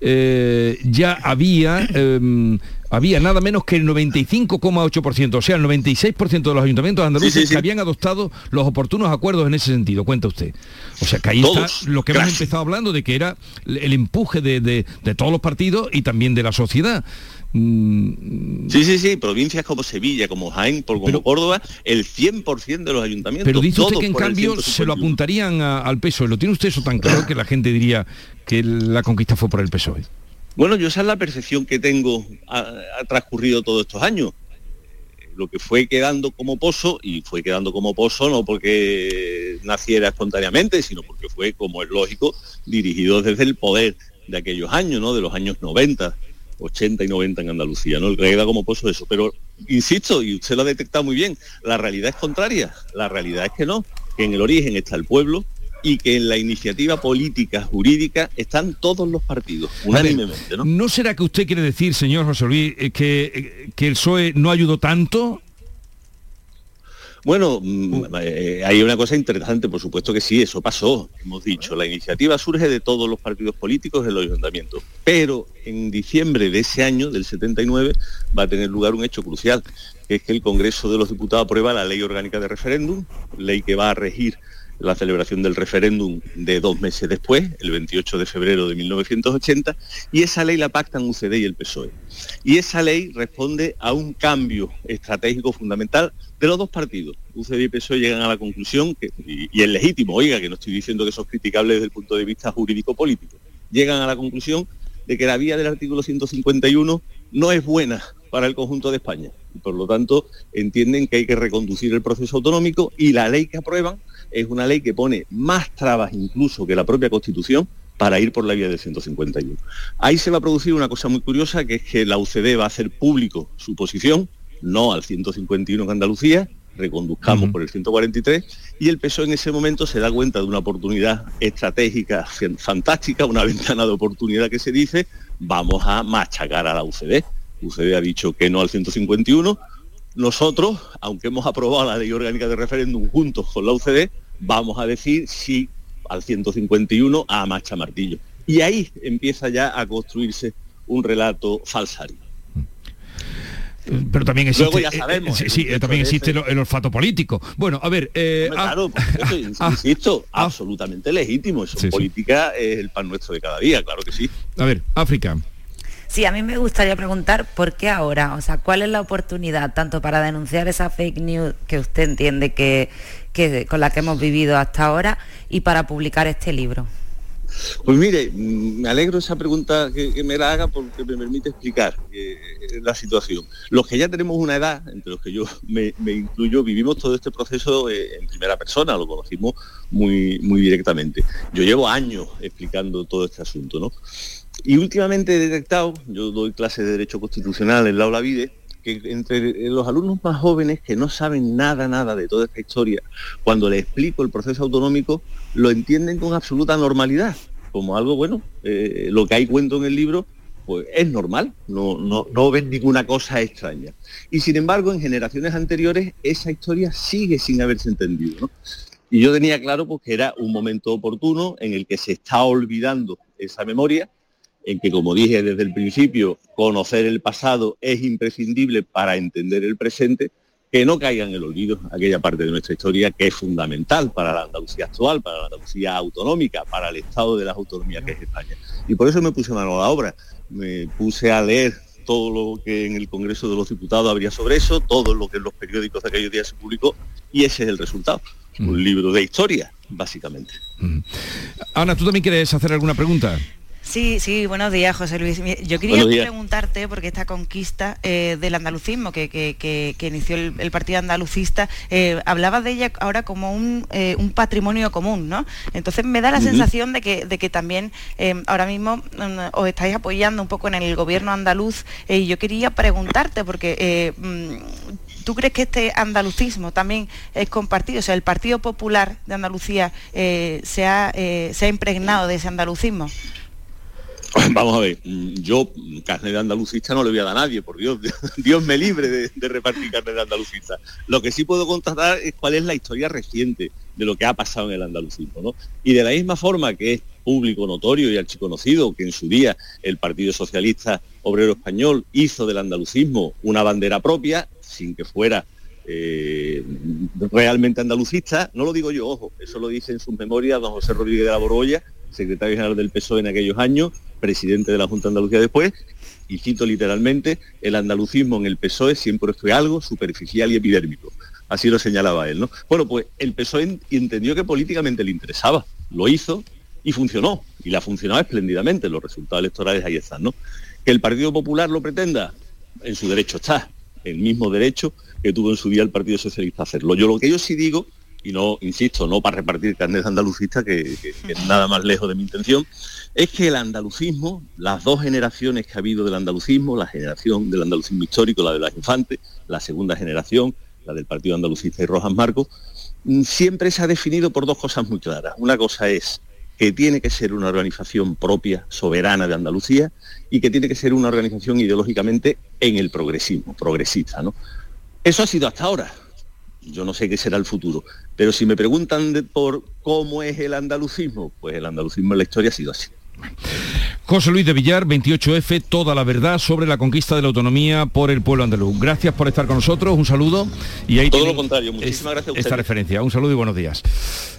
eh, ya había, eh, había nada menos que el 95,8%, o sea, el 96% de los ayuntamientos andaluces Sí, sí, sí. que habían adoptado los oportunos acuerdos en ese sentido, cuenta usted. O sea, que ahí Todos, está lo que hemos gracias. empezado hablando de que era el empuje de, de- de todos los partidos y también de la sociedad. Mm, Sí, sí, sí, provincias como Sevilla, como Jaén, por- como Córdoba, el 100% de los ayuntamientos. Pero dice usted que en cambio se lo 151. apuntarían a- al PSOE. ¿Lo tiene usted eso tan claro que la gente diría que la conquista fue por el PSOE? Bueno, yo esa es la percepción que tengo ha, transcurrido todos estos años. Lo que fue quedando como pozo, y fue quedando como pozo no porque naciera espontáneamente, sino porque fue, como es lógico, dirigido desde el poder de aquellos años, ¿no? De los años 90, 80 y 90 en Andalucía, ¿no? Queda como pozo eso. Pero, insisto, y usted lo ha detectado muy bien, la realidad es contraria. La realidad es que no, que en el origen está el pueblo, y que en la iniciativa política jurídica están todos los partidos, unánimemente, ¿no? ¿No será que usted quiere decir, señor José Luis, eh, que, eh, que el PSOE no ayudó tanto? Bueno, mm, eh, hay una cosa interesante, por supuesto que sí, eso pasó. Hemos dicho, la iniciativa surge de todos los partidos políticos en los ayuntamientos, pero en diciembre de ese año, del 79, va a tener lugar un hecho crucial, que es que el Congreso de los Diputados aprueba la ley orgánica de referéndum, ley que va a regir la celebración del referéndum de dos meses después, el 28 de febrero de 1980, y esa ley la pactan UCD y el PSOE. Y esa ley responde a un cambio estratégico fundamental de los dos partidos. UCD y PSOE llegan a la conclusión, y es legítimo, oiga, que no estoy diciendo que eso es criticable desde el punto de vista jurídico-político, llegan a la conclusión de que la vía del artículo 151 no es buena para el conjunto de España. Y por lo tanto, entienden que hay que reconducir el proceso autonómico y la ley que aprueban es una ley que pone más trabas incluso que la propia Constitución para ir por la vía del 151. Ahí se va a producir una cosa muy curiosa, que es que la UCD va a hacer público su posición, no al 151 en Andalucía, reconduzcamos por el 143, y el PSOE en ese momento se da cuenta de una oportunidad estratégica fan- fantástica, una (laughs) ventana de oportunidad que se dice, vamos a machacar a la UCD. UCD ha dicho que no al 151, nosotros, aunque hemos aprobado la ley orgánica de referéndum juntos con la UCD, vamos a decir sí al 151 a macha martillo. Y ahí empieza ya a construirse un relato falsario. Pero también existe, Luego ya eh, sabemos, eh, el sí, también existe ese. el, el olfato político. Bueno, a ver, eh, ah, claro, por supuesto, ins- insisto, absolutamente legítimo. Eso sí. política es el pan nuestro de cada día, claro que sí. a ver, África. Sí, a mí me gustaría preguntar por qué ahora, o sea, cuál es la oportunidad tanto para denunciar esa fake news que usted entiende que, con la que hemos vivido hasta ahora y para publicar este libro. Pues mire, mm, me alegro esa pregunta que, me la haga porque me permite explicar eh, la situación. Los que ya tenemos una edad, entre los que yo me, incluyo, vivimos todo este proceso eh, en primera persona, lo conocimos muy, muy directamente. Yo llevo años explicando todo este asunto, ¿no? Y últimamente he detectado, yo doy clases de Derecho Constitucional en la Aula Vide, que entre los alumnos más jóvenes que no saben nada, nada de toda esta historia, cuando les explico el proceso autonómico, lo entienden con absoluta normalidad, como algo bueno, eh, lo que hay cuento en el libro, pues es normal, no, no, ven ninguna cosa extraña. Y sin embargo, en generaciones anteriores, esa historia sigue sin haberse entendido. Y yo tenía claro pues, que era un momento oportuno en el que se está olvidando esa memoria en que, como dije desde el principio, conocer el pasado es imprescindible para entender el presente, que no caiga en el olvido aquella parte de nuestra historia que es fundamental para la Andalucía actual, para la Andalucía autonómica, para el estado de las autonomías que es España. Y por eso me puse mano a la obra, me puse a leer todo lo que en el Congreso de los Diputados habría sobre eso, todo lo que en los periódicos de aquellos días se publicó, y ese es el resultado. Un mm. libro de historia, básicamente. Mm. Ana, ¿tú también quieres hacer alguna pregunta? Sí, sí, buenos días, José Luis. Yo quería preguntarte, porque esta conquista eh, del andalucismo que, inició el, Partido Andalucista, eh, hablaba de ella ahora como eh, un, patrimonio común, ¿no? Entonces me da la sensación de que, de que también ahora mismo mm, os estáis apoyando un poco en el gobierno andaluz y yo quería preguntarte, porque mm, ¿Tú crees que este andalucismo también es compartido? O sea, el Partido Popular de Andalucía se, ha, se, ha, impregnado de ese andalucismo. (laughs) Vamos a ver, yo carne de andalucista no le voy a dar a nadie, por Dios, (laughs) Dios me libre de, repartir carne de andalucista. Lo que sí puedo constatar es cuál es la historia reciente de lo que ha pasado en el andalucismo, ¿no? Y de la misma forma que es público notorio y archiconocido que en su día el Partido Socialista Obrero Español hizo del andalucismo una bandera propia, sin que fuera eh, realmente andalucista, no lo digo yo, ojo, eso lo dice en sus memorias don José Rodríguez de la Borgoya, secretario general del PSOE en aquellos años, presidente de la Junta de Andalucía después, y cito literalmente, el andalucismo en el PSOE siempre fue algo superficial y epidérmico. Así lo señalaba él, ¿no? Bueno, pues el PSOE entendió que políticamente le interesaba, lo hizo y funcionó, y la ha funcionado espléndidamente, los resultados electorales ahí están, ¿no? Que el Partido Popular lo pretenda, en su derecho está, el mismo derecho que tuvo en su día el Partido Socialista a hacerlo. Yo lo que yo sí digo y no, insisto, no para repartir carnes andalucistas, que, es nada más lejos de mi intención, es que el andalucismo, las dos generaciones que ha habido del andalucismo, la generación del andalucismo histórico, la de las infantes, la segunda generación, la del Partido Andalucista y Rojas Marcos, mm, siempre se ha definido por dos cosas muy claras. Una cosa es que tiene que ser una organización propia, soberana de Andalucía, y que tiene que ser una organización ideológicamente en el progresismo, progresista. ¿no? Eso ha sido hasta ahora yo no sé qué será el futuro. Pero si me preguntan por cómo es el andalucismo, pues el andalucismo en la historia ha sido así. José Luis de Villar, 28F, toda la verdad sobre la conquista de la autonomía por el pueblo andaluz. Gracias por estar con nosotros, un saludo. Y ahí Todo lo contrario, muchísimas gracias a Esta referencia, un saludo y buenos días.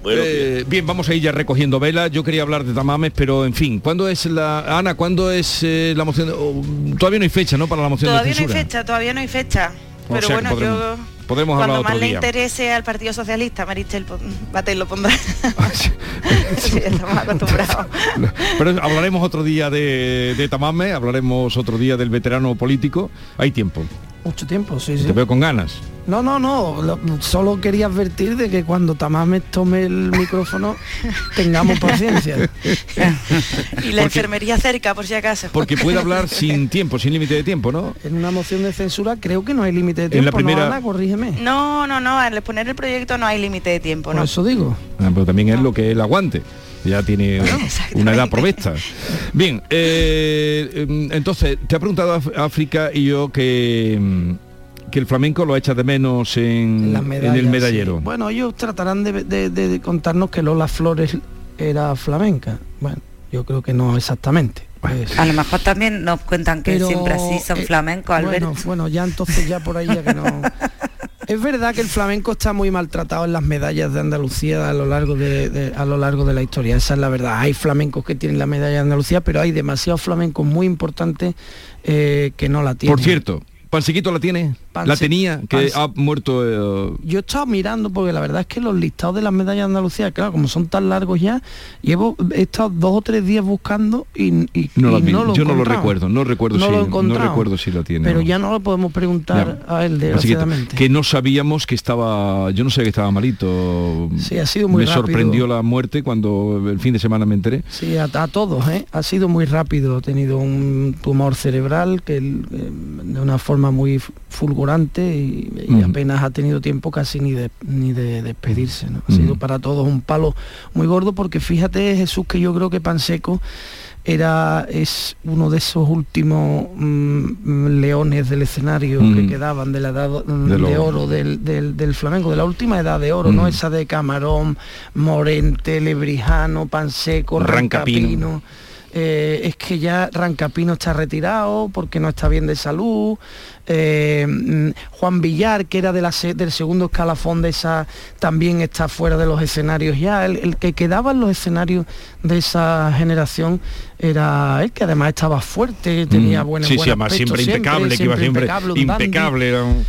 Eh, bien, vamos a ir ya recogiendo velas. Yo quería hablar de Tamames, pero en fin, ¿cuándo es la... Ana, ¿cuándo es eh, la moción? Oh, todavía no hay fecha, ¿no? Para la moción todavía de no hay fecha, todavía no hay fecha. Pero bueno, yo cuando más le interese al Partido Socialista, Marichel Batel lo pondrá. (laughs) (laughs) estamos acostumbrados. (laughs) Pero hablaremos otro día de, de Tamame, hablaremos otro día del veterano político. Hay tiempo. Mucho tiempo, sí, sí. Te veo con ganas. No, no, no. solo quería advertir de que cuando Tamames tome el micrófono (laughs) tengamos paciencia. (laughs) y la enfermería cerca, por si acaso. Porque puede hablar (laughs) sin tiempo, sin límite de tiempo, ¿no? En una moción de censura creo que no hay límite de tiempo. En la primera... ¿no, corrígeme. No, no, no. Al exponer el proyecto no hay límite de tiempo, ¿no? eso digo. Ah, pero también es lo que él aguante ya tiene una edad provesta. Bien, eh, em, entonces, te ha preguntado África y yo que em, que el flamenco lo echa de menos en, el medallero. Bueno, ellos tratarán de, contarnos que Lola Flores era flamenca. Bueno, yo creo que no exactamente. Pues. A lo mejor también nos cuentan que siempre así son eh, flamencos, Alberto. Bueno, bueno, ya entonces ya por ahí ya que no. (laughs) Es verdad que el flamenco está muy maltratado en las medallas de Andalucía a lo largo de, a lo largo de la historia. Esa es la verdad. Hay flamencos que tienen la medalla de Andalucía, pero hay demasiados flamencos muy importantes eh, que no la tienen. Por cierto, ¿Pansequito la tiene? La tenía, que ha muerto... eh, Yo he estado mirando porque la verdad es que los listados de las medallas de Andalucía, claro, como son tan largos ya, llevo he estado dos o tres días buscando y, y- no y no lo yo no lo recuerdo, no recuerdo No si lo he no recuerdo si la tiene. Pero ya no lo podemos preguntar a él, Así que, desgraciadamente. que no sabíamos que estaba, yo no sé que estaba malito. Sí, ha sido muy Me rápido. sorprendió la muerte cuando el fin de semana me enteré. Sí, a, a todos, ¿eh? Ha sido muy rápido, ha tenido un tumor cerebral que eh, de una forma muy f- y, apenas ha tenido tiempo casi ni de, ni de despedirse. ¿no? Ha sido para todos un palo muy gordo porque fíjate Jesús que yo creo que Panseco era es uno de esos últimos mm, leones del escenario que quedaban de la edad mm, De oro del, del, del flamenco, de la última edad de oro, no Ujú. esa de Camarón, Morente, Lebrijano, Panseco, Rancapino. Rancapino. Eh, es que ya Rancapino está retirado porque no está bien de salud. Eh, mm, Juan Villar, que era de la del segundo escalafón de esa, también está fuera de los escenarios ya. El, el que quedaba en los escenarios de esa generación era él, que además estaba fuerte, tenía Mm. buena Sí, sí, buen además aspecto siempre impecable, que iba siempre impecable, un dandy. impecable. era un-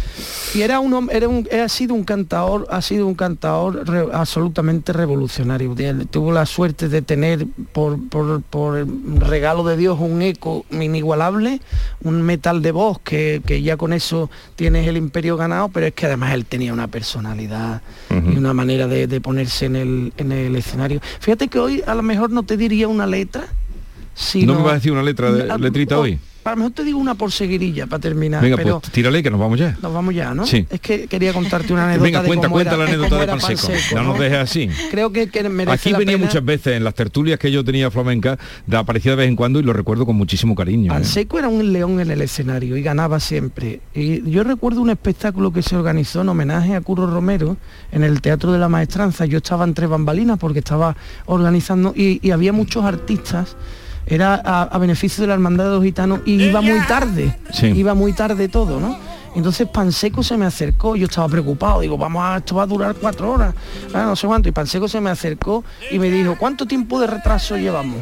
Y era un era un, ha sido un cantador, ha sido un cantador re- absolutamente revolucionario. Tuvo la suerte de tener por, por, por el regalo de Dios un eco inigualable, un metal de voz que, que ya con eso tienes el imperio ganado, pero es que además él tenía una personalidad y una manera de, de ponerse en el, en el escenario. Fíjate que hoy a lo mejor no te diría una letra. Sino, ¿No me vas a decir una letra de- letrita hoy? A lo mejor te digo una por seguirilla para terminar. Venga, pero, pues tírale que nos vamos ya. nos vamos ya, ¿no? Sí. Es que quería contarte una (laughs) anécdota Venga, de cuenta, cómo cuenta era- la anécdota de Panseco. Panseco, No nos ¿no? dejes así. Creo que, que merece Aquí la venía pena. muchas veces en las tertulias que yo tenía flamenca, de aparecía de vez en cuando y lo recuerdo con muchísimo cariño. ¿eh? Panseco era un león en el escenario y ganaba siempre. Y yo recuerdo un espectáculo que se organizó en homenaje a Curro Romero en el Teatro de la Maestranza. Yo estaba entre bambalinas porque estaba organizando y, y había muchos artistas. Era a, a beneficio de la Hermandad de los Gitanos y iba muy tarde. Sí. Iba muy tarde todo, ¿no? Entonces Panseco se me acercó, yo estaba preocupado, digo, vamos a, esto va a durar cuatro horas, ah, no sé cuánto, y Panseco se me acercó y me dijo, ¿cuánto tiempo de retraso llevamos?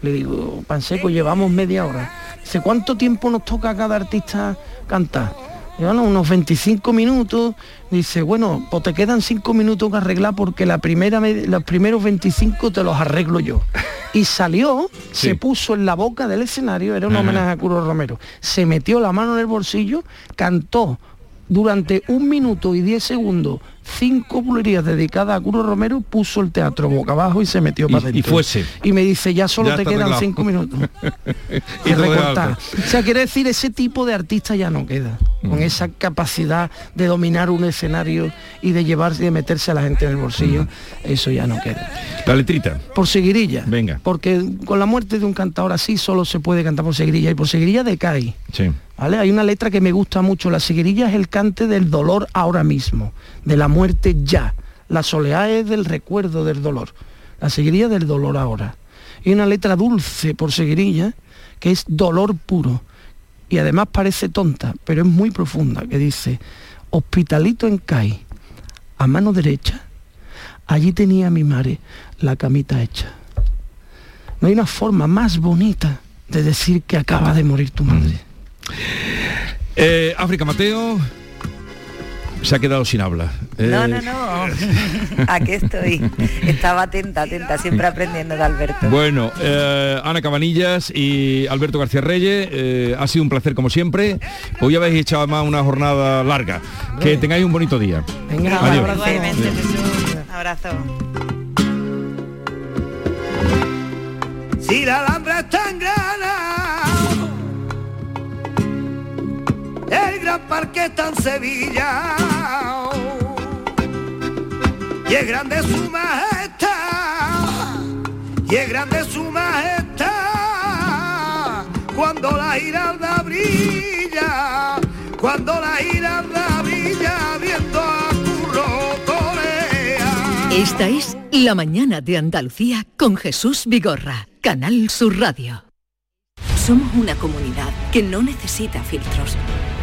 Le digo, Panseco, llevamos media hora. Dice, ¿cuánto tiempo nos toca a cada artista cantar? "Bueno, unos 25 minutos. Dice, bueno, pues te quedan 5 minutos que arreglar porque la primera, me- los primeros 25 te los arreglo yo. Y salió, se puso en la boca del escenario, era un homenaje a Curro Romero. Se metió la mano en el bolsillo, cantó durante un minuto y diez segundos cinco bulerías dedicadas a Curro Romero, puso el teatro boca abajo y se metió Y- para y adentro. fuese. Y me dice, ya solo Ya te quedan cinco minutos (laughs) Y recortar. O sea, quiere decir, ese tipo de artista ya no queda. Con esa capacidad de dominar un escenario y de llevarse y de meterse a la gente en el bolsillo, eso ya no queda. La letrita. Por seguirilla. Venga. Porque con la muerte de un cantador así solo se puede cantar por seguirilla y por seguirilla decae. Sí. ¿Vale? Hay una letra que me gusta mucho. La seguirilla es el cante del dolor ahora mismo, de la muerte ya. La soleá es del recuerdo del dolor. La seguirilla del dolor ahora. Y una letra dulce por seguirilla que es dolor puro. Y además parece tonta, pero es muy profunda, que dice, hospitalito en CAI, a mano derecha, allí tenía mi madre la camita hecha. No hay una forma más bonita de decir que acaba de morir tu madre. Eh, África Mateo se ha quedado sin habla. No, Eh, no, no. (laughs) Aquí estoy. Estaba atenta, atenta, siempre aprendiendo de Alberto. Bueno, eh, Ana Cabanillas y Alberto García Reyes, eh, ha sido un placer como siempre. Hoy habéis echado más una jornada larga. Que tengáis un bonito día. Venga, Adiós. un abrazo. La el gran parque está en Sevilla, y es grande su majestad, y es grande su majestad, cuando la giralda brilla, cuando la giralda brilla, viendo a Curro torear. Esta es La mañana de Andalucía con Jesús Vigorra, Canal Sur Radio. Somos una comunidad que no necesita filtros,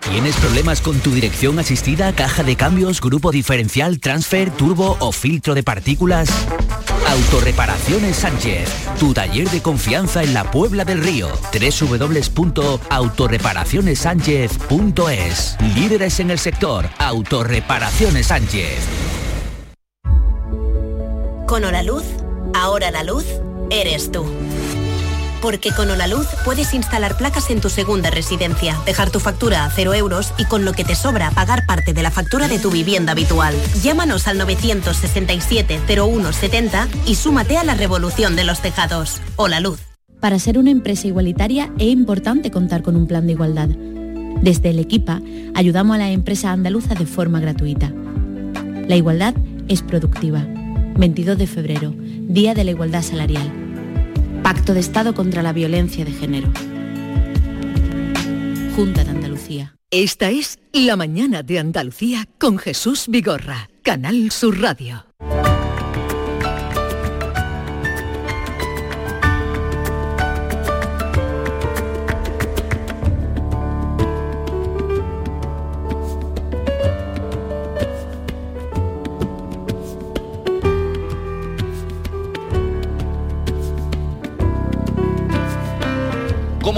¿Tienes problemas con tu dirección asistida, caja de cambios, grupo diferencial, transfer, turbo o filtro de partículas? Autorreparaciones Sánchez, tu taller de confianza en la Puebla del Río. www.autorreparacionessánchez.es. Líderes en el sector, Autorreparaciones Sánchez. Con Luz, ahora la luz eres tú. Porque con Luz puedes instalar placas en tu segunda residencia, dejar tu factura a cero euros y con lo que te sobra pagar parte de la factura de tu vivienda habitual. Llámanos al 967-0170 y súmate a la revolución de los tejados. Luz. Para ser una empresa igualitaria es importante contar con un plan de igualdad. Desde el Equipa ayudamos a las empresas andaluzas de forma gratuita. La igualdad es productiva. 22 de febrero, Día de la Igualdad Salarial. Pacto de Estado contra la Violencia de Género. Junta de Andalucía. Esta es La Mañana de Andalucía con Jesús Vigorra, Canal Sur Radio.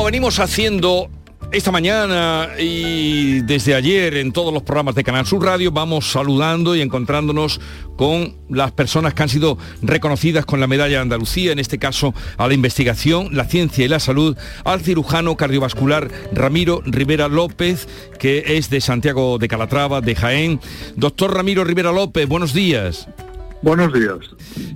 Como venimos haciendo esta mañana y desde ayer en todos los programas de Canal Sur Radio vamos saludando y encontrándonos con las personas que han sido reconocidas con la medalla de Andalucía, en este caso a la investigación, la ciencia y la salud, al cirujano cardiovascular Ramiro Rivera López, que es de Santiago de Calatrava, de Jaén. Doctor Ramiro Rivera López, buenos días. Buenos días.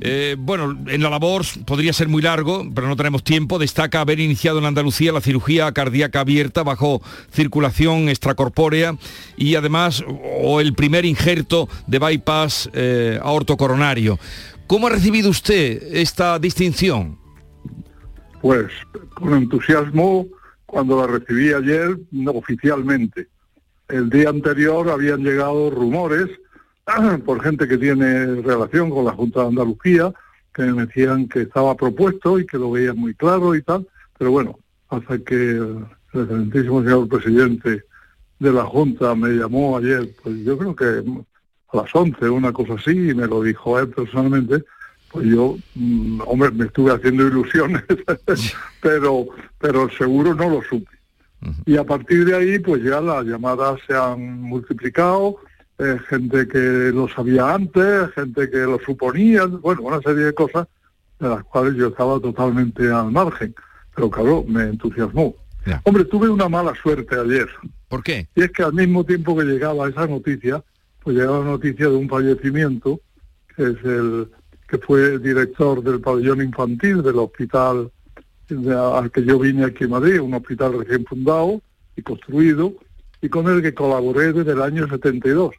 Eh, bueno, en la labor podría ser muy largo, pero no tenemos tiempo. Destaca haber iniciado en Andalucía la cirugía cardíaca abierta bajo circulación extracorpórea y además o el primer injerto de bypass eh, aortocoronario. ¿Cómo ha recibido usted esta distinción? Pues con entusiasmo cuando la recibí ayer oficialmente. El día anterior habían llegado rumores (clears throat) por gente que tiene relación con la Junta de Andalucía, que me decían que estaba propuesto y que lo veían muy claro y tal, pero bueno, hasta que el excelentísimo señor presidente de la Junta me llamó ayer, pues yo creo que a las 11, una cosa así, y me lo dijo él personalmente, pues yo, mm, hombre, me estuve haciendo ilusiones, (laughs) pero, pero seguro no lo supe. Y a partir de ahí, pues ya las llamadas se han multiplicado, eh, gente que lo sabía antes, gente que lo suponía, bueno, una serie de cosas de las cuales yo estaba totalmente al margen. Pero claro, me entusiasmó. Hombre, tuve una mala suerte ayer. ¿Por qué? Y es que al mismo tiempo que llegaba esa noticia, pues llegaba la noticia de un fallecimiento, que es el que fue el director del pabellón infantil del hospital al que yo vine aquí en Madrid, un hospital recién fundado, y construido, y con el que colaboré desde el año 72.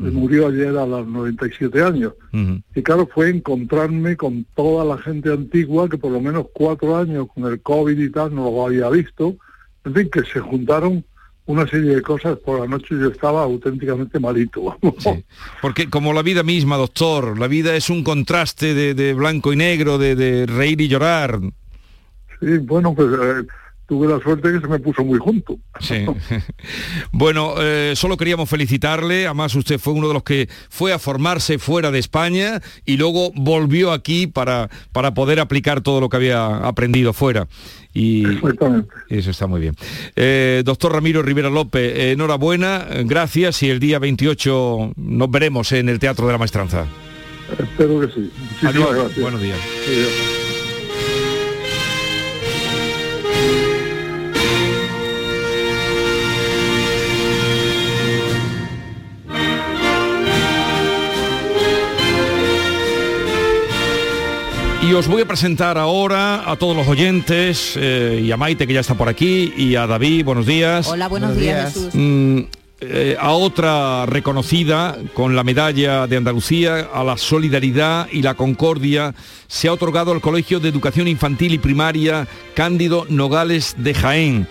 Murió ayer a los 97 años. Y claro, fue encontrarme con toda la gente antigua que por lo menos cuatro años con el COVID y tal no lo había visto. En fin, que se juntaron una serie de cosas. Por la noche yo estaba auténticamente malito. Porque como la vida misma, doctor, la vida es un contraste de, blanco y negro, de, reír y llorar. Sí, bueno, pues... Eh, tuve la suerte que se me puso muy junto. Sí. (laughs) bueno, eh, solo queríamos felicitarle. Además, usted fue uno de los que fue a formarse fuera de España y luego volvió aquí para, para poder aplicar todo lo que había aprendido fuera. Y eso está muy bien. Eh, doctor Ramiro Rivera López, enhorabuena, gracias y el día 28 nos veremos en el Teatro de la Maestranza. Espero que sí. Adiós. Buenos días. Y os voy a presentar ahora a todos los oyentes, eh, y a Maite que ya está por aquí, y a David, buenos días. Hola, buenos, días, Jesús. Mm, eh, a otra reconocida con la medalla de Andalucía a la solidaridad y la concordia se ha otorgado al Colegio de Educación Infantil y Primaria Cándido Nogales de Jaén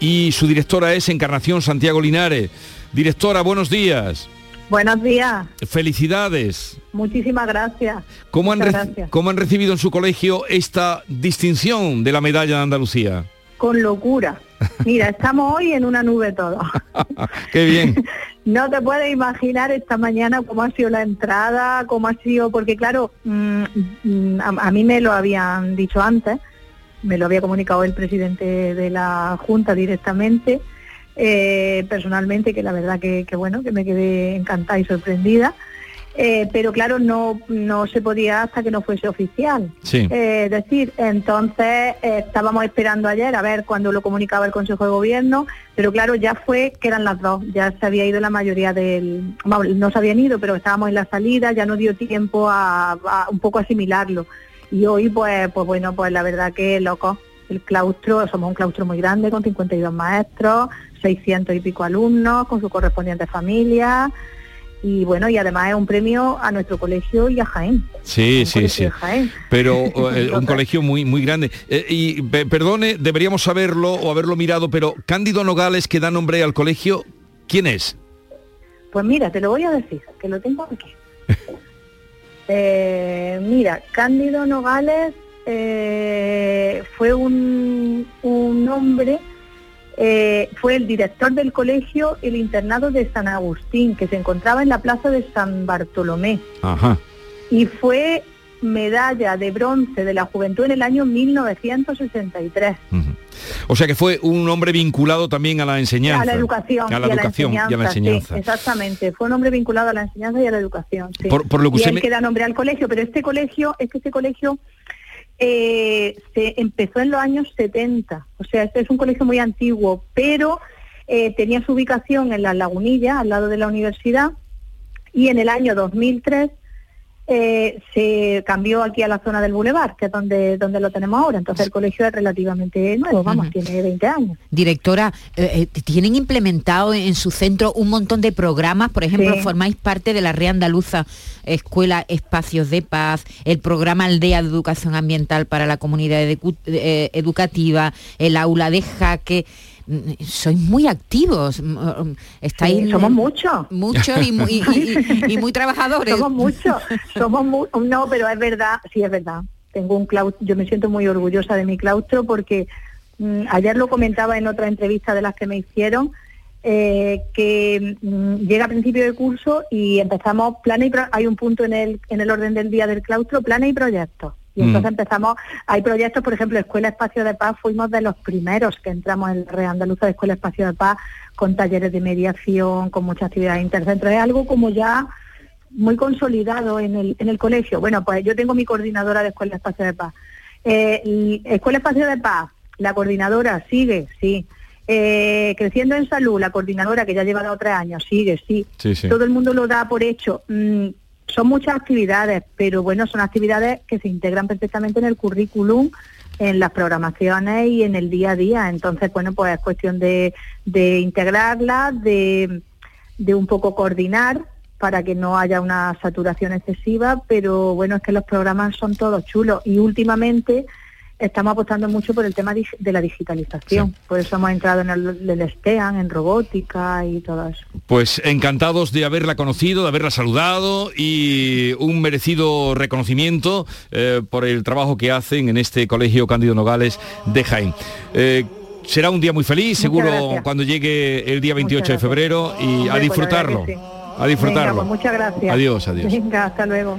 y su directora es Encarnación Santiago Linares. Directora, buenos días. Buenos días. Felicidades. Muchísimas gracias. ¿Cómo han, ¿Cómo han recibido en su colegio esta distinción de la medalla de Andalucía? Con locura. Mira, estamos hoy en una nube todo. (laughs) Qué bien. (laughs) no te puedes imaginar esta mañana cómo ha sido la entrada, cómo ha sido, porque claro, mm, mm, a, mí me lo habían dicho antes, me lo había comunicado el presidente de la Junta directamente, eh, personalmente, que la verdad que, bueno, que me quedé encantada y sorprendida. Eh, pero claro, no, no se podía hasta que no fuese oficial. Eh, es decir, entonces estábamos esperando ayer a ver cuándo lo comunicaba el Consejo de Gobierno, pero claro, ya fue que eran las dos, ya se había ido la mayoría del... no se habían ido, pero estábamos en la salida, ya no dio tiempo a, a un poco asimilarlo. Y hoy, pues, pues bueno, pues la verdad que loco. El claustro, somos un claustro muy grande con 52 maestros, 600 y pico alumnos con su correspondiente familia y bueno, y además es un premio a nuestro colegio y a Jaén. Sí, sí, sí. Pero (laughs) eh, un colegio muy muy grande. Eh, y perdone, deberíamos saberlo o haberlo mirado, pero Cándido Nogales que da nombre al colegio, ¿quién es? Pues mira, te lo voy a decir, que lo tengo aquí. (laughs) Eh, mira, Cándido Nogales fue un, un hombre eh, fue el director del colegio El Internado de San Agustín, que se encontraba en la plaza de San Bartolomé. Y fue medalla de bronce de la juventud en el año 1963. O sea que fue un hombre vinculado también a la enseñanza. A la educación. A la educación y a la enseñanza. exactamente, fue un hombre vinculado a la enseñanza y a la educación. Por, lo que y usted él que da nombre al colegio, pero este colegio, es que este colegio eh, se empezó en los años 70, o sea, este es un colegio muy antiguo, pero eh, tenía su ubicación en la Lagunilla, al lado de la universidad, y en el año 2003 eh, se cambió aquí a la zona del Boulevard, que es donde, donde lo tenemos ahora. Entonces el colegio es relativamente nuevo, vamos, tiene 20 años. Directora, eh, eh, ¿tienen implementado en su centro un montón de programas? Por ejemplo, formáis parte de la Red Andaluza Escuela Espacios de Paz, el programa Aldea de Educación Ambiental para la Comunidad Educativa, el aula de jaque sois muy activos, mm, mm, estáis... somos muchos. Muchos y, muy, trabajadores. (laughs) Somos muchos, somos no, pero es verdad, sí es verdad. Tengo un claustro, yo me siento muy orgullosa de mi claustro porque mm, ayer lo comentaba en otra entrevista de las que me hicieron, eh, que llega a principio de curso y empezamos plan y hay un punto en el, en el orden del día del claustro, planes y proyectos. Y entonces mm. empezamos, hay proyectos, por ejemplo, Escuela Espacio de Paz, fuimos de los primeros que entramos en Red Andaluza de Escuela Espacio de Paz, con talleres de mediación, con muchas actividades intercentros. Es algo como ya muy consolidado en el, en el colegio. Bueno, pues yo tengo mi coordinadora de Escuela Espacio de Paz. Eh, Escuela Espacio de Paz, la coordinadora sigue, sí. Eh, creciendo en salud, la coordinadora que ya lleva dos tres años, sigue, sí. Todo el mundo lo da por hecho. Mm, son muchas actividades, pero bueno, son actividades que se integran perfectamente en el currículum en las programaciones y en el día a día. Entonces, bueno, pues es cuestión de, de integrarlas, de, de un poco coordinar para que no haya una saturación excesiva, pero bueno, es que los programas son todos chulos y últimamente estamos apostando mucho por el tema de la digitalización. Por eso hemos entrado en el, el STEAN, en robótica y todo eso. Pues encantados de haberla conocido, de haberla saludado y un merecido reconocimiento eh, por el trabajo que hacen en este Colegio Cándido Nogales de Jaén. Eh, será un día muy feliz, seguro cuando llegue el día 28 de febrero y Hombre, a pues, disfrutarlo. sí. A disfrutarlo. Venga, pues muchas gracias. Adiós, adiós. Venga, hasta luego.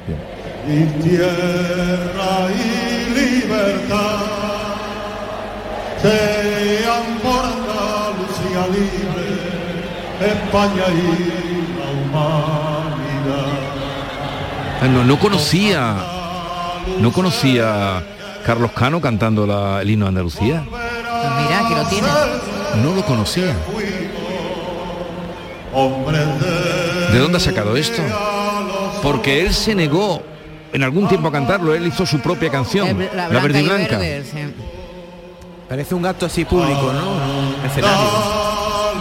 Sean por Andalucía libre, España y la humanidad. Ah, No, no conocía, no conocía a Carlos Cano cantando la- el himno de Andalucía. Pues mira, aquí lo tienes. No lo conocía. ¿De dónde ha sacado esto? Porque él se negó en algún tiempo a cantarlo, él hizo su propia canción, la, blanca verde y y blanca. verde, sí. Parece un acto así público, ¿no? Un escenario.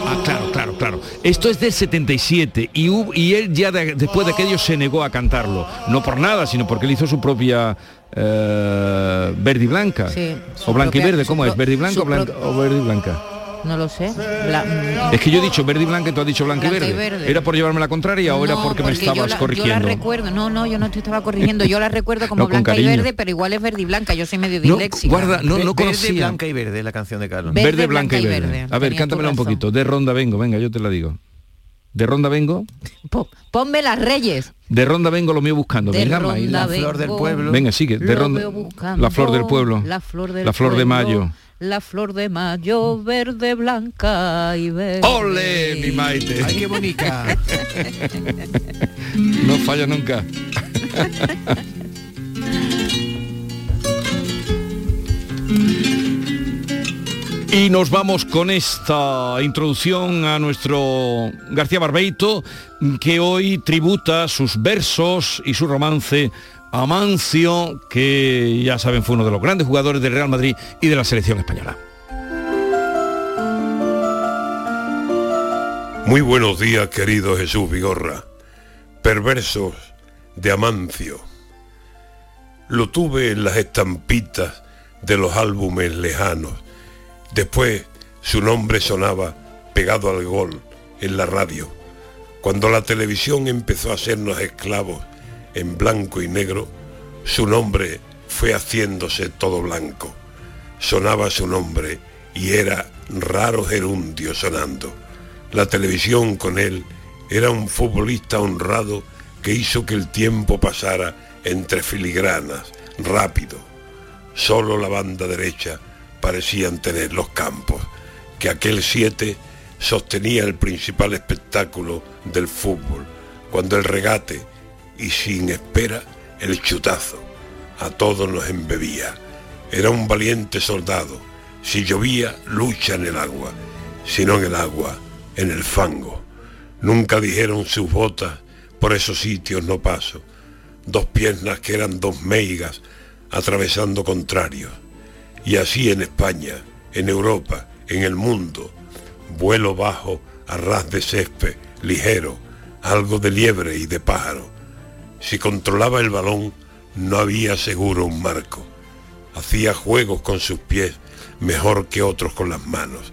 Ah, claro, claro, claro. Esto es del 77 y, hubo- y él ya de- después de aquello se negó a cantarlo. No por nada, sino porque él hizo su propia eh, verde y blanca. Sí, o blanca y verde, ¿cómo es? ¿Verde y blanca o, blanca, o verde y blanca? No lo sé. Bla- mm, Es que yo he dicho verde y blanca y tú has dicho blanca, Blanca y, y verde. verde. ¿Era por llevarme la contraria o era no, porque me yo estabas la, Yo la corrigiendo? recuerdo, no, no, yo no te estaba corrigiendo, yo la recuerdo como No, blanca y verde, pero igual es verde y blanca, yo soy medio No, disléxica. guarda, no, no Verde, conocía. blanca y verde, la canción de Carlos. Verde, blanca y verde. verde. A ver, cántamela un poquito. De ronda vengo, venga, yo te la digo. De ronda vengo. Po- ponme las reyes. De ronda vengo lo mío buscando. De venga, ronda Maíla. vengo, Venga, sigue. De ronda. La flor del pueblo. La flor del La flor de pueblo, mayo. La flor de mayo, verde, blanca y verde. ¡Ole, mi Maite! ¡Ay, qué bonita! no falla nunca. Y nos vamos con esta introducción a nuestro García Barbeito, que hoy tributa sus versos y su romance a Mancio, que ya saben fue uno de los grandes jugadores del Real Madrid y de la selección española. Muy buenos días, querido Jesús Vigorra. Perversos de Amancio. Lo tuve en las estampitas de los álbumes lejanos. Después su nombre sonaba pegado al gol en la radio. Cuando la televisión empezó a hacernos esclavos en blanco y negro, su nombre fue haciéndose todo blanco. Sonaba su nombre y era raro gerundio sonando. La televisión con él era un futbolista honrado que hizo que el tiempo pasara entre filigranas, rápido. Solo la banda derecha parecían tener los campos, que aquel 7 sostenía el principal espectáculo del fútbol, cuando el regate y sin espera el chutazo a todos nos embebía. Era un valiente soldado, si llovía, lucha en el agua, si no en el agua, en el fango. Nunca dijeron sus botas, por esos sitios no paso. Dos piernas que eran dos meigas atravesando contrarios. Y así en España, en Europa, en el mundo, vuelo bajo a ras de césped, ligero, algo de liebre y de pájaro. Si controlaba el balón, no había seguro un marco. Hacía juegos con sus pies mejor que otros con las manos.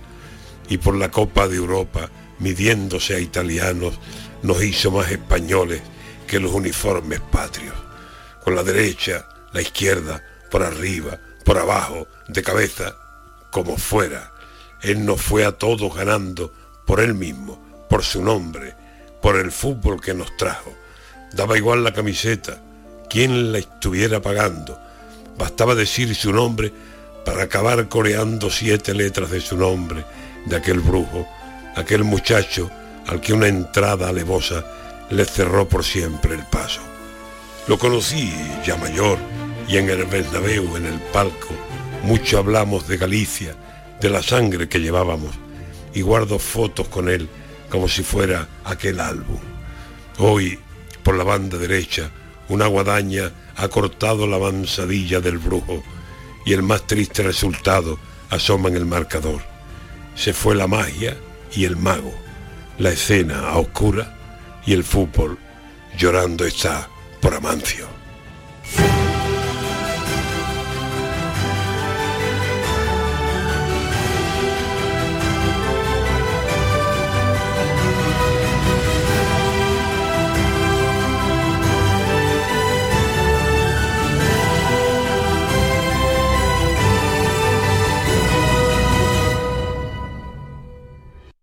Y por la Copa de Europa, midiéndose a italianos, nos hizo más españoles que los uniformes patrios. Con la derecha, la izquierda, por arriba, por abajo, de cabeza, como fuera. Él nos fue a todos ganando por él mismo, por su nombre, por el fútbol que nos trajo. Daba igual la camiseta, quien la estuviera pagando. Bastaba decir su nombre para acabar coreando siete letras de su nombre, de aquel brujo, aquel muchacho al que una entrada alevosa le cerró por siempre el paso. Lo conocí ya mayor y en el Bernabéu, en el palco, mucho hablamos de Galicia, de la sangre que llevábamos y guardo fotos con él como si fuera aquel álbum. Hoy, por la banda derecha, una guadaña ha cortado la mansadilla del brujo y el más triste resultado asoma en el marcador. Se fue la magia y el mago, la escena a oscura y el fútbol llorando está por Amancio.